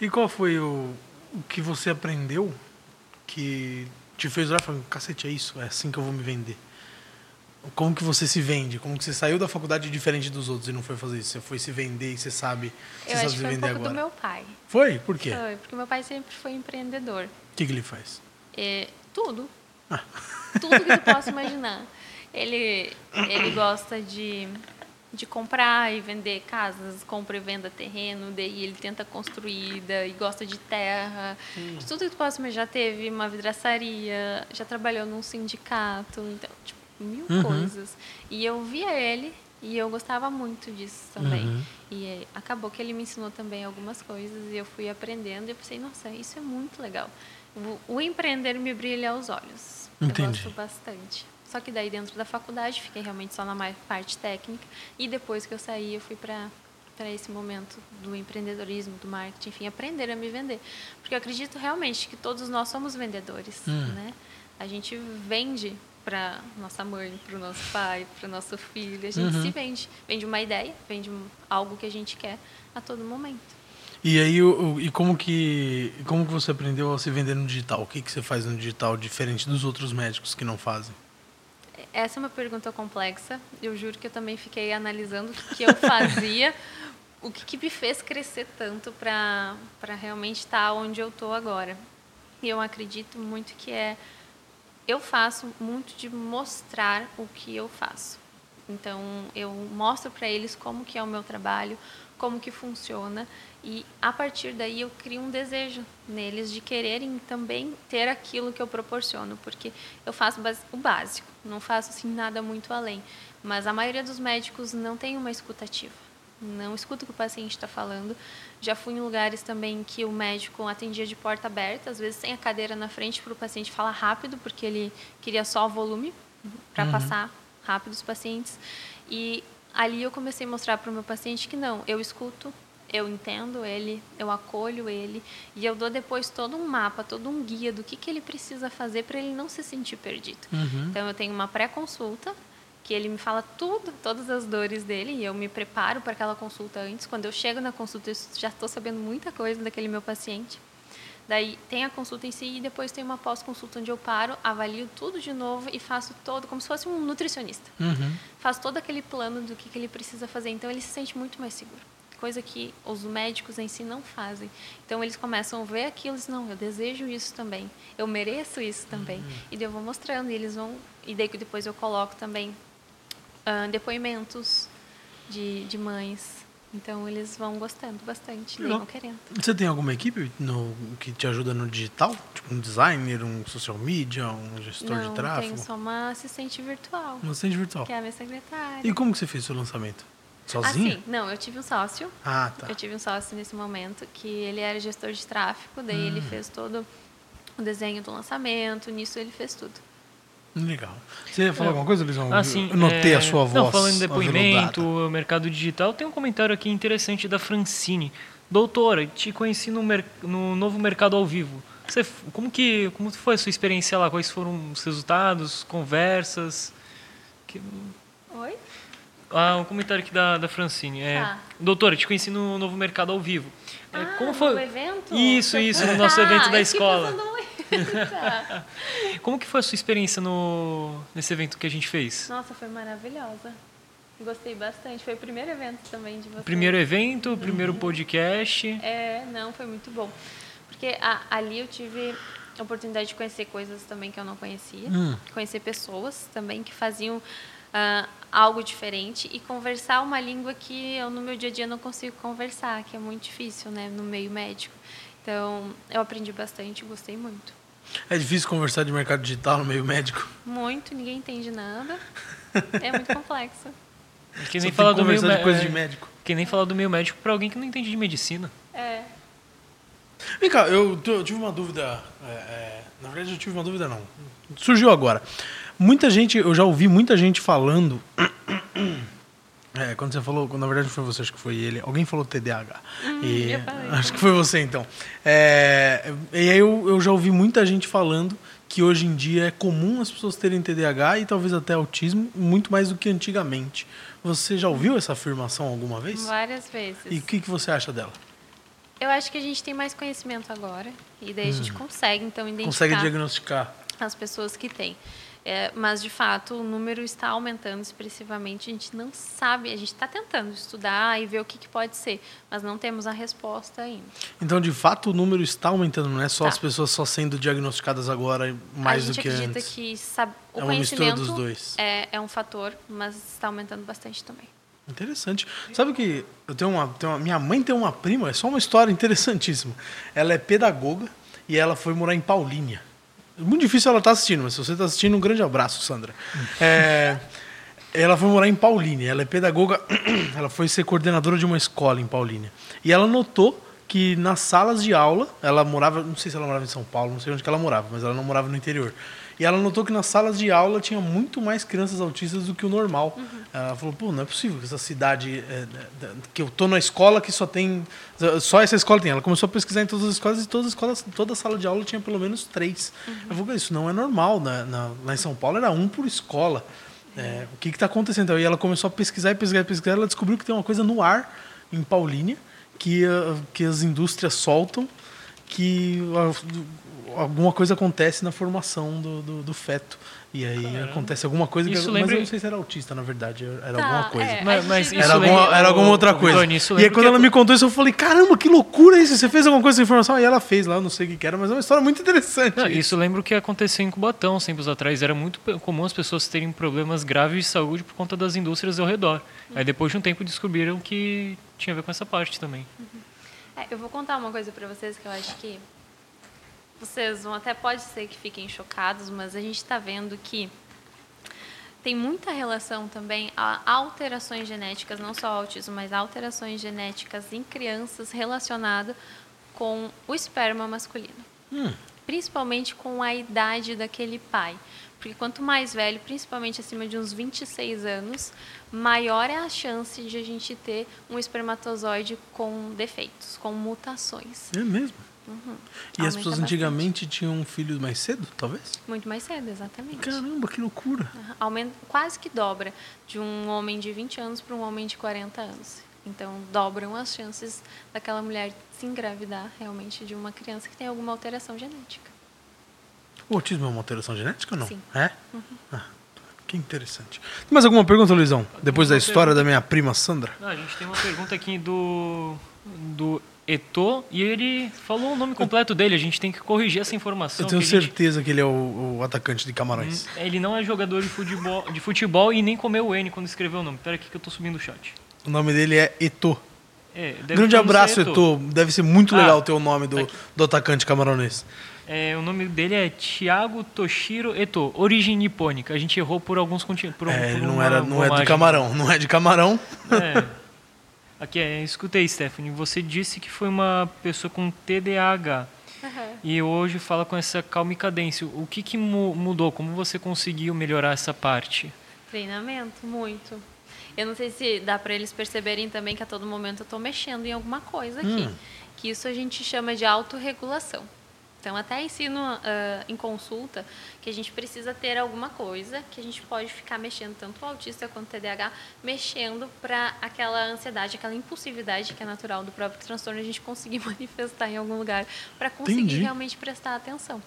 E qual foi o, o que você aprendeu que te fez olhar e falar, cacete, é isso, é assim que eu vou me vender? Como que você se vende? Como que você saiu da faculdade diferente dos outros e não foi fazer isso? Você foi se vender e você sabe, você Eu sabe acho se foi um vender pouco agora. do meu pai. Foi? Por quê? Foi, porque meu pai sempre foi empreendedor. O que, que ele faz? É, tudo. Ah. Tudo que tu (laughs) possa imaginar. Ele, ele gosta de, de comprar e vender casas, compra e venda terreno, daí ele tenta construir, daí gosta de terra. Hum. De tudo que tu possa imaginar. Já teve uma vidraçaria, já trabalhou num sindicato, então, tipo, mil Uhum. coisas. E eu via ele e eu gostava muito disso também. Uhum. E eh, acabou que ele me ensinou também algumas coisas e eu fui aprendendo e eu pensei, nossa, isso é muito legal. O, empreender me brilha aos olhos. Entendi. Eu gosto bastante. Só que daí dentro da faculdade fiquei realmente só na parte técnica e depois que eu saí eu fui para para esse momento do empreendedorismo, do marketing, enfim, aprender a me vender. Porque eu acredito realmente que todos nós somos vendedores, Hum. né? A gente vende para nossa mãe, para o nosso pai, para o nosso filho, a gente Uhum. se vende, vende uma ideia, vende algo que a gente quer a todo momento. E aí, o, e como que, como que você aprendeu a se vender no digital? O que, que você faz no digital diferente dos outros médicos que não fazem? Essa é uma pergunta complexa. Eu juro que eu também fiquei analisando o que, que eu (laughs) fazia, o que, que me fez crescer tanto para realmente estar onde eu estou agora. E eu acredito muito que é. Eu faço muito de mostrar o que eu faço. Então, eu mostro para eles como que é o meu trabalho, como que funciona e a partir daí eu crio um desejo neles de quererem também ter aquilo que eu proporciono, porque eu faço o básico, não faço assim nada muito além. Mas a maioria dos médicos não tem uma escutativa, não escuta o que o paciente está falando. Já fui em lugares também que o médico atendia de porta aberta, às vezes sem a cadeira na frente para o paciente falar rápido, porque ele queria só volume para passar rápido os pacientes. E ali eu comecei a mostrar para o meu paciente que não, eu escuto, eu entendo ele, eu acolho ele e eu dou depois todo um mapa, todo um guia do que, que ele precisa fazer para ele não se sentir perdido. Uhum. Então eu tenho uma pré-consulta que ele me fala tudo, todas as dores dele e eu me preparo para aquela consulta antes. Quando eu chego na consulta, eu já estou sabendo muita coisa daquele meu paciente. Daí tem a consulta em si e depois tem uma pós-consulta onde eu paro, avalio tudo de novo e faço todo, como se fosse um nutricionista. Uhum. Faço todo aquele plano do que, que ele precisa fazer. Então ele se sente muito mais seguro. Coisa que os médicos em si não fazem. Então eles começam a ver aquilo e dizem, não, eu desejo isso também. Eu mereço isso também. E daí eu vou mostrando e eles vão... E daí que depois eu coloco também ah, depoimentos de, de mães. Então eles vão gostando bastante, Legal. vão querendo. Você tem alguma equipe no, que te ajuda no digital? Tipo um designer, um social media, um gestor não, de tráfego? tenho só uma assistente virtual, Um assistente virtual. que é a minha secretária. E como que você fez o seu lançamento? Sozinha? Assim, não, eu tive um sócio. Ah, tá. Eu tive um sócio nesse momento que ele era gestor de tráfego, daí ele Hum. fez todo o desenho do lançamento, nisso ele fez tudo. Legal. Você ia falar É. alguma coisa, Lisão? Assim, Eu notei é, a sua voz. Não, falando em depoimento, aveludada. mercado digital, tem um comentário aqui interessante da Francine. Doutora, te conheci no, mer- no novo mercado ao vivo. Você, como que como foi a sua experiência lá? Quais foram os resultados, conversas? Que- Oi? ah, um comentário aqui da, da Francine. É, Tá. Doutora, te conheci no novo mercado ao vivo. É, ah, como foi? no evento? Isso, isso, no (laughs) nosso Ah, evento da escola. Tá. (laughs) Como que foi a sua experiência no, nesse evento que a gente fez? Nossa, foi maravilhosa. Gostei bastante. Foi o primeiro evento também de vocês. Primeiro evento, primeiro podcast. É, não, foi muito bom. Porque a- ali eu tive a oportunidade de conhecer coisas também que eu não conhecia. Conhecer pessoas também que faziam ah, algo diferente e conversar uma língua que eu no meu dia a dia não consigo conversar, que é muito difícil, né, no meio médico. Então, eu aprendi bastante, gostei muito. É difícil conversar de mercado digital no meio médico. Muito, ninguém entende nada. (laughs) É muito complexo. Que Só nem falar que do meio conversar de coisa é, de médico. Que nem falar do meio médico para alguém que não entende de medicina. É. Vem cá, eu, eu tive uma dúvida. é, é, na verdade, eu tive uma dúvida, não. Surgiu agora. Muita gente, eu já ouvi muita gente falando. É, quando você falou, na verdade foi você, acho que foi ele. Alguém falou TDAH. e, eu falei. acho que foi você então. É, e aí eu, eu já ouvi muita gente falando que hoje em dia é comum as pessoas terem TDAH e talvez até autismo, muito mais do que antigamente. Você já ouviu essa afirmação alguma vez? Várias vezes. E o que, que você acha dela? Eu acho que a gente tem mais conhecimento agora e daí a gente consegue então identificar Consegue diagnosticar? as pessoas que têm. É, mas de fato o número está aumentando expressivamente. A gente não sabe, a gente está tentando estudar e ver o que, que pode ser, mas não temos a resposta ainda. Então, de fato, o número está aumentando, não é só Tá. as pessoas só sendo diagnosticadas agora mais a do gente que acredita antes. que sab- o É conhecimento dos dois. É, é um fator, mas está aumentando bastante também. Interessante. Sabe que eu tenho uma, tenho uma- minha mãe tem uma prima, é só uma história interessantíssima. Ela é pedagoga e ela foi morar em Paulínia. É muito difícil ela estar assistindo, mas se você está assistindo, um grande abraço, Sandra. É, ela foi morar em Paulínia. Ela é pedagoga, (clears throat) ela foi ser coordenadora de uma escola em Paulínia. E ela notou que nas salas de aula, ela morava, não sei se ela morava em São Paulo, não sei onde que ela morava, mas ela não morava no interior. E ela notou que nas salas de aula tinha muito mais crianças autistas do que o normal. Ela falou, pô, não é possível que essa cidade, é, é, que eu tô na escola que só tem, só essa escola tem. Ela começou a pesquisar em todas as escolas e todas as escolas, toda sala de aula tinha pelo menos três. Ela falou, isso não é normal, na, na, lá em São Paulo era um por escola. É, o que está acontecendo? Aí ela começou a pesquisar e pesquisar e pesquisar. Ela descobriu que tem uma coisa no ar em Paulínia que, ah, que as indústrias soltam que ah, alguma coisa acontece na formação do, do, do feto. E aí acontece alguma coisa que. Isso Mas lembra- eu não sei se era autista, na verdade. Era Tá, alguma coisa. é. Mas, mas isso Era alguma, era alguma outra coisa. Tony, isso e aí, quando que ela me contou isso, eu falei: caramba, que loucura isso! Você fez alguma coisa com informação? Aí ela fez lá, eu não sei o que, que era, mas é uma história muito interessante. Não, isso lembra o que aconteceu em Cubatão, tempos atrás. Era muito comum as pessoas terem problemas graves de saúde por conta das indústrias ao redor. Aí depois de um tempo descobriram que tinha a ver com essa parte também. É, eu vou contar uma coisa para vocês que eu acho que vocês vão até pode ser que fiquem chocados, mas a gente está vendo que tem muita relação também a alterações genéticas, não só autismo, mas alterações genéticas em crianças relacionadas com o esperma masculino. Principalmente com a idade daquele pai. Porque quanto mais velho, principalmente acima de uns 26 anos, maior é a chance de a gente ter um espermatozoide com defeitos, com mutações. É mesmo. E as pessoas bastante. antigamente tinham filhos mais cedo, talvez? Muito mais cedo, exatamente. Caramba, que loucura. Aham. Aumenta, quase que dobra de um homem de 20 anos para um homem de 40 anos. Então, dobram as chances daquela mulher se engravidar realmente de uma criança que tem alguma alteração genética. O autismo é uma alteração genética ou não? Sim. É? Ah, que interessante. Tem mais alguma pergunta, Luizão? Depois da história pergunta. da minha prima Sandra? Ah, a gente tem uma pergunta aqui do, do Eto e ele falou o nome completo dele. A gente tem que corrigir essa informação. Eu tenho que a gente- certeza que ele é o, o atacante de Camarões. Ele não é jogador de futebol, de futebol e nem comeu o N quando escreveu o nome. Pera aqui que eu tô subindo o chat. O nome dele é Eto. É, Grande abraço, Eto. Deve ser muito Ah, legal ter o nome do, tá do atacante camaronês. É, o nome dele é Thiago Toshiro Eto, origem nipônica. A gente errou por alguns continentes. É, não, era, não é de camarão. Não é de camarão. É. Aqui, é, escutei, Stephanie. Você disse que foi uma pessoa com TDAH. E hoje fala com essa calma e cadência. O que, que mu- mudou? Como você conseguiu melhorar essa parte? Treinamento, muito. Eu não sei se dá para eles perceberem também que a todo momento eu estou mexendo em alguma coisa aqui. Hum. Que isso a gente chama de autorregulação. Então, até ensino ah, em consulta que a gente precisa ter alguma coisa que a gente pode ficar mexendo, tanto o autista quanto o TDAH, mexendo para aquela ansiedade, aquela impulsividade que é natural do próprio transtorno, a gente conseguir (laughs) manifestar em algum lugar para conseguir Entendi. realmente prestar atenção.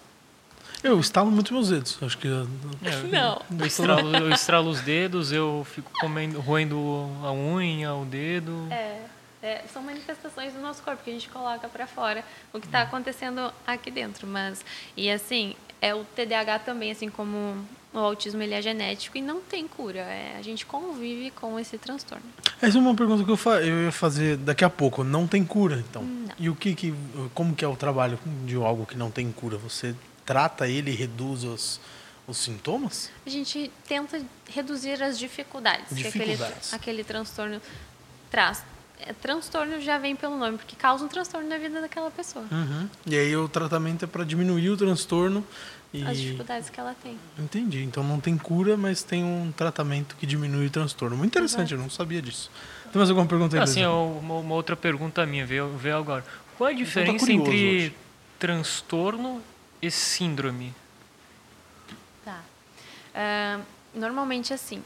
Eu estalo muito meus dedos. Acho que. É, (laughs) Não. Eu estralo, eu estralo os dedos, eu fico comendo, roendo a unha, o dedo. É, é, são manifestações do nosso corpo que a gente coloca para fora o que está acontecendo aqui dentro. Mas e assim é o TDAH também, assim como o autismo ele é genético e não tem cura. É, a gente convive com esse transtorno. Essa é uma pergunta que eu, fa- eu ia fazer daqui a pouco. Não tem cura, então. Não. E o que, que. Como que é o trabalho de algo que não tem cura? Você trata ele reduz os, os sintomas? A gente tenta reduzir as dificuldades, que aquele, Dificuldades. aquele transtorno traz. É, transtorno já vem pelo nome, porque causa um transtorno na vida daquela pessoa. Uhum. E aí o tratamento é para diminuir o transtorno e. As dificuldades que ela tem. Entendi. Então não tem cura, mas tem um tratamento que diminui o transtorno. Muito interessante, Exato. eu não sabia disso. Tem mais alguma pergunta aí? Assim, uma, uma outra pergunta minha veio, veio agora. Qual a diferença curioso entre hoje. transtorno e síndrome? Tá. Ah, normalmente assim,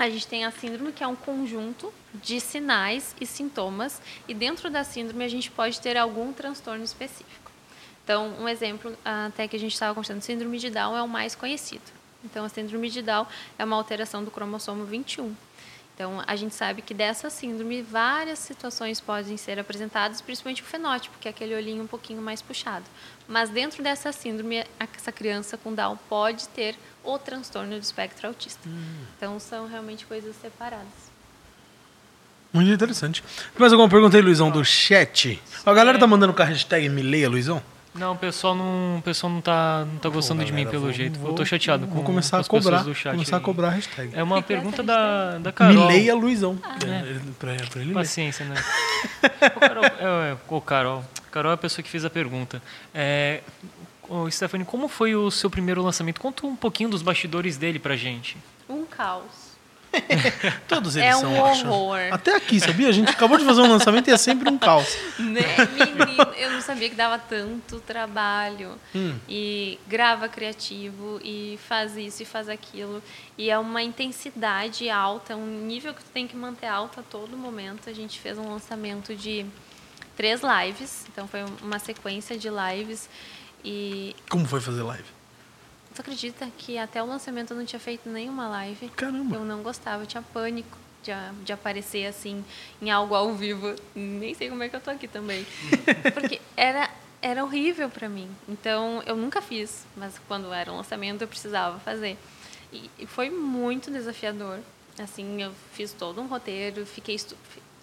a gente tem a síndrome que é um conjunto de sinais e sintomas e dentro da síndrome a gente pode ter algum transtorno específico. Então, um exemplo até que a gente estava conversando, síndrome de Down é o mais conhecido. Então, a síndrome de Down é uma alteração do cromossomo 21. Então, a gente sabe que dessa síndrome várias situações podem ser apresentadas, principalmente o fenótipo, que é aquele olhinho um pouquinho mais puxado. Mas dentro dessa síndrome, essa criança com Down pode ter o transtorno do espectro autista. Então, são realmente coisas separadas. Muito interessante. Tem mais alguma pergunta aí, Luizão, do chat? A galera tá mandando com a hashtag me leia, Luizão? Não, o pessoal não, o pessoal não tá, não tá gostando Pô, de mim galera, pelo vou- jeito. vou- eu tô chateado com, Vou começar com a as pessoas cobrar. do chat. começar a aí. cobrar a hashtag. É uma Que é pergunta da, da Carol. Me leia, Luizão. É. Ele- Pra, pra ele ler. Paciência, né? (laughs) Ô, Carol, é, é, ô, Carol, Carol é a pessoa que fez a pergunta. É, ô, Stephanie, como foi o seu primeiro lançamento? Conta um pouquinho dos bastidores dele pra gente. Um caos. (laughs) Todos eles É um são, acho. horror. Até aqui, sabia? A gente acabou de fazer um lançamento e é sempre um caos. Né, menino? Eu não sabia que dava tanto trabalho. Hum. E grava criativo, e faz isso e faz aquilo. E é uma intensidade alta, um nível que tu tem que manter alto a todo momento. A gente fez um lançamento de três lives, então foi uma sequência de lives. E Como foi fazer live? tu acredita que até o lançamento eu não tinha feito nenhuma live? Caramba. Eu não gostava, eu tinha pânico de, de aparecer assim em algo ao vivo. Nem sei como é que eu tô aqui também. (laughs) Porque era, era horrível para mim. Então eu nunca fiz, mas quando era um lançamento eu precisava fazer. E, e foi muito desafiador. Assim, eu fiz todo um roteiro, fiquei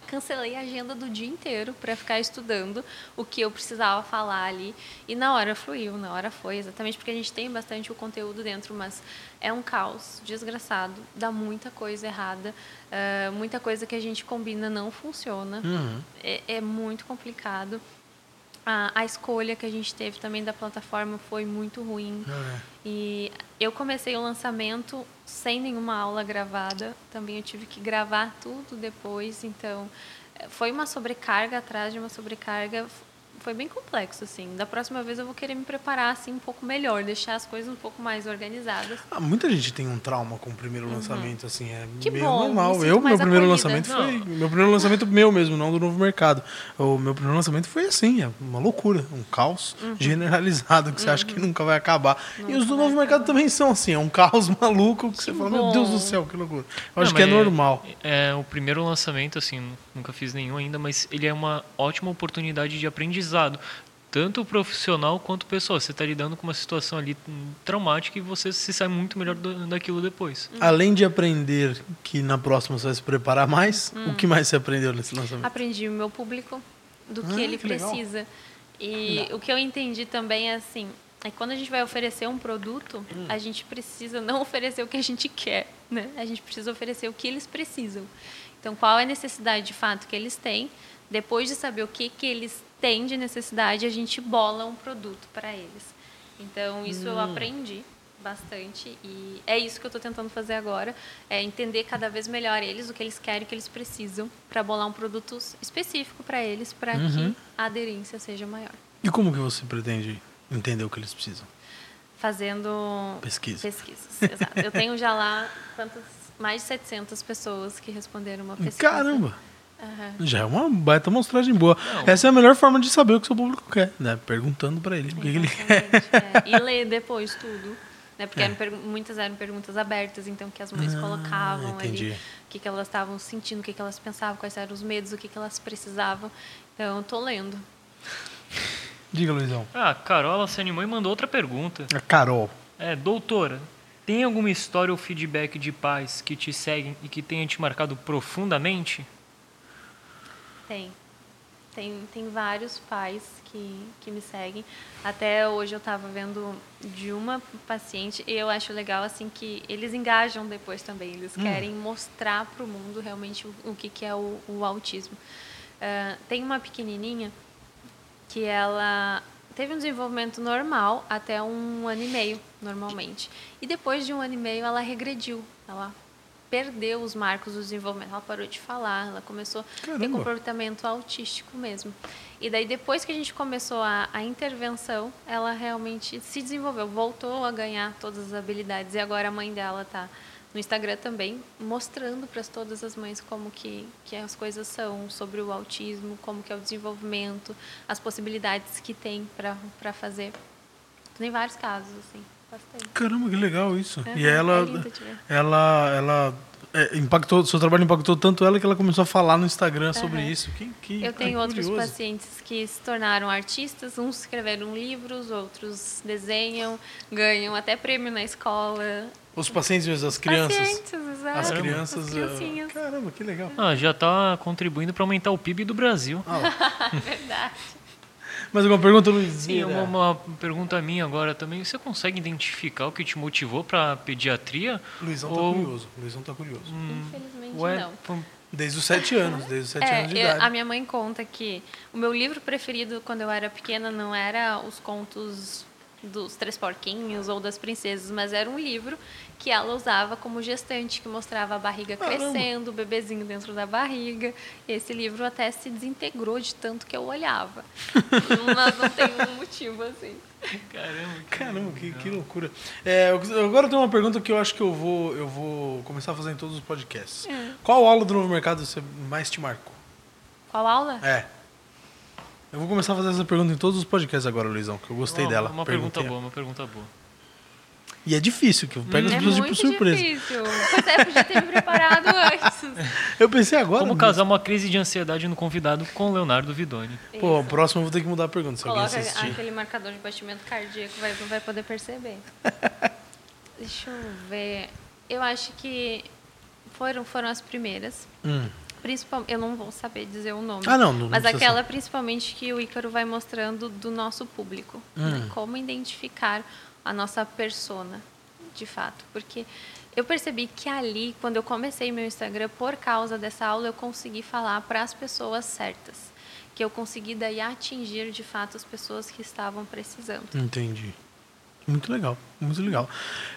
cancelei a agenda do dia inteiro para ficar estudando o que eu precisava falar ali e na hora fluiu, na hora foi, exatamente porque a gente tem bastante o conteúdo dentro, mas é um caos desgraçado, dá muita coisa errada, ah, muita coisa que a gente combina não funciona, Uhum. é, é muito complicado. A, a escolha que a gente teve também da plataforma foi muito ruim. É. E eu comecei o lançamento sem nenhuma aula gravada. Também eu tive que gravar tudo depois. Então, eh, foi uma sobrecarga atrás de uma sobrecarga. Foi bem complexo, assim. Da próxima vez eu vou querer me preparar assim um pouco melhor, deixar as coisas um pouco mais organizadas. Ah, muita gente tem um trauma com o primeiro lançamento, assim, é Uhum. Que meio bom, me normal. sinto Eu, meu primeiro acolhida. lançamento foi. Não. Meu primeiro lançamento (laughs) meu mesmo, não do novo mercado. O meu primeiro lançamento foi assim, é uma loucura, um caos generalizado que você acha que nunca vai acabar. e Uhum. Os do novo mercado acabar. também são assim, é um caos (laughs) maluco que, você Que fala, meu Deus do bom. céu, que loucura. Eu Não, acho que é mas normal. É, o primeiro lançamento, assim, nunca fiz nenhum ainda, mas ele é uma ótima oportunidade de aprendizado. Tanto profissional quanto pessoal. Você está lidando com uma situação ali traumática e você se sai muito melhor do- daquilo depois. Além de aprender que na próxima você vai se preparar mais, o que mais você aprendeu nesse lançamento? Aprendi o meu público, do que Ah, ele que legal. precisa. E o que eu entendi também é assim, é que quando a gente vai oferecer um produto, Hum. a gente precisa não oferecer o que a gente quer, né? A gente precisa oferecer o que eles precisam. Então, qual é a necessidade de fato que eles têm? Depois de saber o que, que eles têm de necessidade, a gente bola um produto para eles. Então, isso Hum. eu aprendi bastante e é isso que eu estou tentando fazer agora, é entender cada vez melhor eles, o que eles querem, o que eles precisam, para bolar um produto específico para eles, para Uhum. que a aderência seja maior. E como que você pretende entender o que eles precisam? Fazendo Pesquisa. pesquisas. Exato. Eu tenho já lá quantas, mais de 700 pessoas que responderam uma (laughs) pesquisa. Caramba! Já é uma baita amostragem boa. Essa é a melhor forma de saber o que o seu público quer, né? Perguntando pra ele o que, ele quer. É. E ler depois tudo. Né? Porque É. eram muitas eram perguntas abertas, então que as mães colocavam Ah, entendi. ali. O que, que elas estavam sentindo, o que, que elas pensavam, quais eram os medos, o que, que elas precisavam. Então, eu tô lendo. Diga, Luizão. Ah, a Carola se animou e mandou outra pergunta. A Carol. É, doutora, tem alguma história ou feedback de pais que te seguem e que tenha te marcado profundamente? Tem. Tem, tem vários pais que, que me seguem. Até hoje eu estava vendo de uma paciente e eu acho legal assim que eles engajam depois também. Eles querem mostrar para o mundo realmente o, o que, que é o, o autismo. Ah, tem uma pequenininha que ela teve um desenvolvimento normal até um ano e meio, normalmente. E depois de um ano e meio, ela regrediu. Ela perdeu os marcos do desenvolvimento. Ela parou de falar, ela começou a ter Caramba. comportamento autístico mesmo. E daí, depois que a gente começou a, a intervenção, ela realmente se desenvolveu, voltou a ganhar todas as habilidades. E agora a mãe dela está no Instagram também, mostrando para todas as mães como que, que as coisas são sobre o autismo, como que é o desenvolvimento, as possibilidades que tem para fazer. Tem vários casos, assim, bastante. Caramba, que legal isso. E ela, é ela, ela é, impactou, seu trabalho impactou tanto ela que ela começou a falar no Instagram sobre Aham. isso. Que, que, Eu tenho ai, outros curioso. pacientes que se tornaram artistas, uns escreveram livros, outros desenham, ganham até prêmio na escola. Os pacientes mesmo, as crianças. Pacientes, exato. As crianças. As ah, criancinhas. Caramba, que legal. Ah, já está contribuindo para aumentar o PIB do Brasil. Ah. (laughs) Verdade. Mais alguma pergunta, Luiz? Sim, uma, uma pergunta minha agora também. Você consegue identificar o que te motivou para pediatria? Luizão tá Ou- curioso. Luizão tá curioso. Infelizmente Ué, não. pô, Desde os sete anos, desde os sete É, anos de eu- idade. a minha mãe conta que o meu livro preferido quando eu era pequena não era os contos dos Três Porquinhos ou das Princesas, mas era um livro que ela usava como gestante, que mostrava a barriga Caramba. crescendo, o bebezinho dentro da barriga. Esse livro até se desintegrou de tanto que eu olhava. (laughs) mas não tem um motivo assim. Caramba. Caramba, que, que loucura. É, agora eu tenho uma pergunta que eu acho que eu vou, eu vou começar a fazer em todos os podcasts. Hum. Qual aula do Novo Mercado você mais te marcou? Qual aula? É. Eu vou começar a fazer essa pergunta em todos os podcasts agora, Luizão, que eu gostei Uma- dela. Uma pergunta boa, uma pergunta boa. E é difícil, que eu pego as é pessoas de muito surpresa. difícil. Pois é, podia ter me preparado (laughs) antes. Eu pensei agora. Como casar uma crise de ansiedade no convidado com Leonardo Vidoni? Pô, o Isso. próximo eu vou ter que mudar a pergunta se Coloca alguém assistir. aquele marcador de batimento cardíaco, vai, não vai poder perceber. (laughs) Deixa eu ver. Eu acho que foram, foram as primeiras. Hum. Principal, eu não vou saber dizer o nome. Ah, não, não Mas aquela principalmente que o Ícaro vai mostrando do nosso público. Hum. né? Como identificar a nossa persona, de fato. Porque eu percebi que ali, quando eu comecei meu Instagram, por causa dessa aula, eu consegui falar para as pessoas certas. Que eu consegui daí atingir, de fato, as pessoas que estavam precisando. Entendi. Muito legal, muito legal.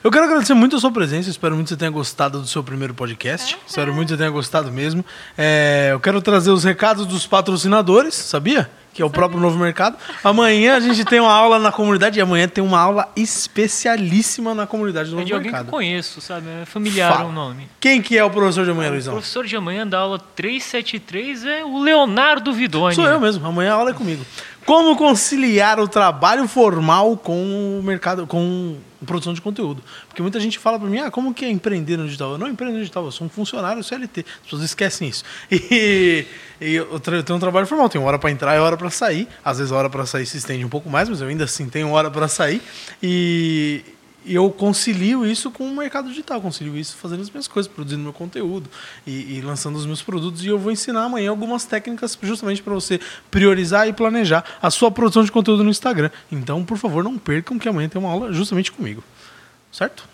Eu quero agradecer muito a sua presença, espero muito que você tenha gostado do seu primeiro podcast. Espero muito que você tenha gostado mesmo. É, eu quero trazer os recados dos patrocinadores, sabia? Que é o próprio Novo Mercado. Amanhã a gente tem uma aula na comunidade e amanhã tem uma aula especialíssima na comunidade do É Novo de alguém que eu conheço, sabe? É familiar Fala. o nome. Quem que é o professor de amanhã, O Luizão? professor de amanhã da aula 373 é o Leonardo Vidoni. Sou eu mesmo, amanhã a aula é comigo. Como conciliar o trabalho formal com o mercado, com produção de conteúdo? Porque muita gente fala pra mim, ah, como que é empreender no digital? Eu não empreendo no digital, eu sou um funcionário CLT. As pessoas esquecem isso. (laughs) E, e eu, eu tenho um trabalho formal, tenho hora pra entrar e hora pra sair. Às vezes a hora pra sair se estende um pouco mais, mas eu ainda assim tenho hora pra sair. E e eu concilio isso com o mercado digital, concilio isso fazendo as minhas coisas, produzindo meu conteúdo e, e lançando os meus produtos. E eu vou ensinar amanhã algumas técnicas justamente para você priorizar e planejar a sua produção de conteúdo no Instagram. Então, por favor, não percam que amanhã tem uma aula justamente comigo. Certo?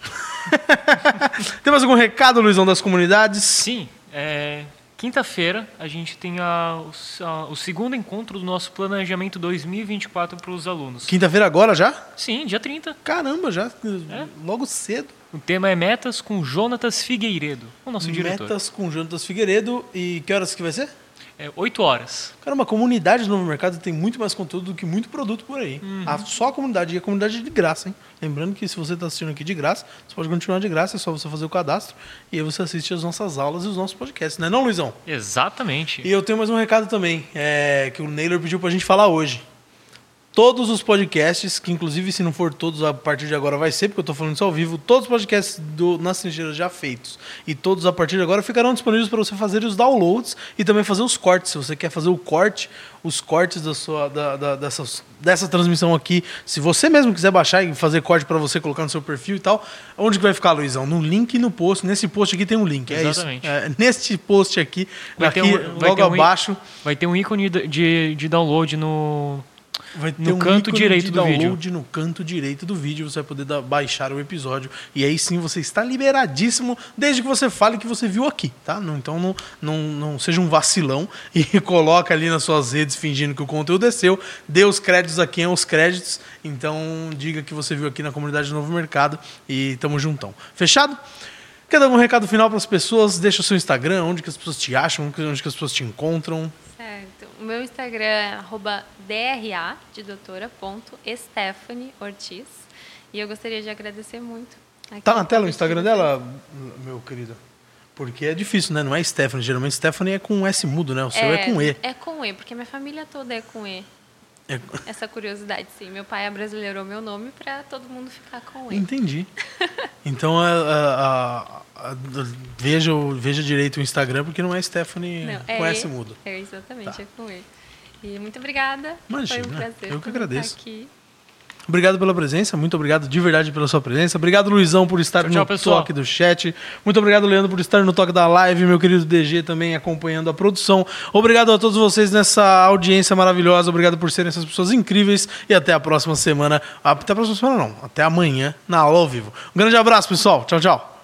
(laughs) tem mais algum recado, Luizão, das comunidades? Sim, é, quinta-feira a gente tem a- a- o segundo encontro do nosso planejamento 2024 para os alunos. Quinta-feira agora já? Sim, dia 30. Caramba, já É? logo cedo. O tema é Metas com Jonatas Figueiredo, o nosso diretor. Metas com Jonatas Figueiredo. E que horas que vai ser? É, 8 horas. Cara, uma comunidade do Novo Mercado tem muito mais conteúdo do que muito produto por aí. A, só a comunidade. E a comunidade é de graça, hein? Lembrando que se você está assistindo aqui de graça, você pode continuar de graça, é só você fazer o cadastro e aí você assiste as nossas aulas e os nossos podcasts, não é não, Luizão? Exatamente. E eu tenho mais um recado também, é, que o Naylor pediu pra gente falar hoje. Todos os podcasts, que inclusive se não for todos a partir de agora vai ser, porque eu tô falando isso ao vivo, todos os podcasts do Nas Trincheiras já feitos e todos a partir de agora ficarão disponíveis para você fazer os downloads e também fazer os cortes. Se você quer fazer o corte, os cortes da sua, da, da- dessas, dessa transmissão aqui, se você mesmo quiser baixar e fazer corte para você colocar no seu perfil e tal, onde que vai ficar, Luizão? No link e no post. Nesse post aqui tem um link, é Exatamente. isso. É, neste post aqui, Vai aqui ter um- logo um abaixo, Vai ter um ícone de, de download no. Vai ter No um canto ícone direito de do vídeo. download no canto direito do vídeo. Você vai poder dar- baixar o episódio. E aí sim você está liberadíssimo, desde que você fale que você viu aqui, tá? Não- então não, não, não seja um vacilão e (laughs) coloca ali nas suas redes fingindo que o conteúdo é seu. Dê os créditos a quem é os créditos. Então diga que você viu aqui na comunidade do Novo Mercado e tamo juntão. Fechado? Quer dar algum recado final para as pessoas? Deixa o seu Instagram, onde que as pessoas te acham, onde que as pessoas te encontram. Certo. Meu Instagram é arroba DRA, de doutora, ponto, Stephanie Ortiz. E eu gostaria de agradecer muito. Tá na tela o Instagram dela, meu querido? Porque é difícil, né? Não é Stephanie. Geralmente Stephanie é com S mudo, né? O seu é, com E. É com E, porque minha família toda é com E. É- Essa curiosidade, sim. Meu pai abrasileirou meu nome para todo mundo ficar com E. Entendi. (laughs) Então, a- a- veja, o- veja direito o Instagram, porque não é Stephanie Não, com é S E. mudo. É, exatamente, Tá. é com E. E muito obrigada. Imagina, Foi um prazer. eu que agradeço. Estar aqui. Obrigado pela presença, muito obrigado de verdade pela sua presença. Obrigado, Luizão, por estar Tchau, tchau, no pessoal. toque do chat. Muito obrigado, Leandro, por estar no toque da live. Meu querido DG também acompanhando a produção. Obrigado a todos vocês nessa audiência maravilhosa. Obrigado por serem essas pessoas incríveis. E até a próxima semana. Até a próxima semana, não. Até amanhã na aula ao vivo. Um grande abraço, pessoal. Tchau, tchau.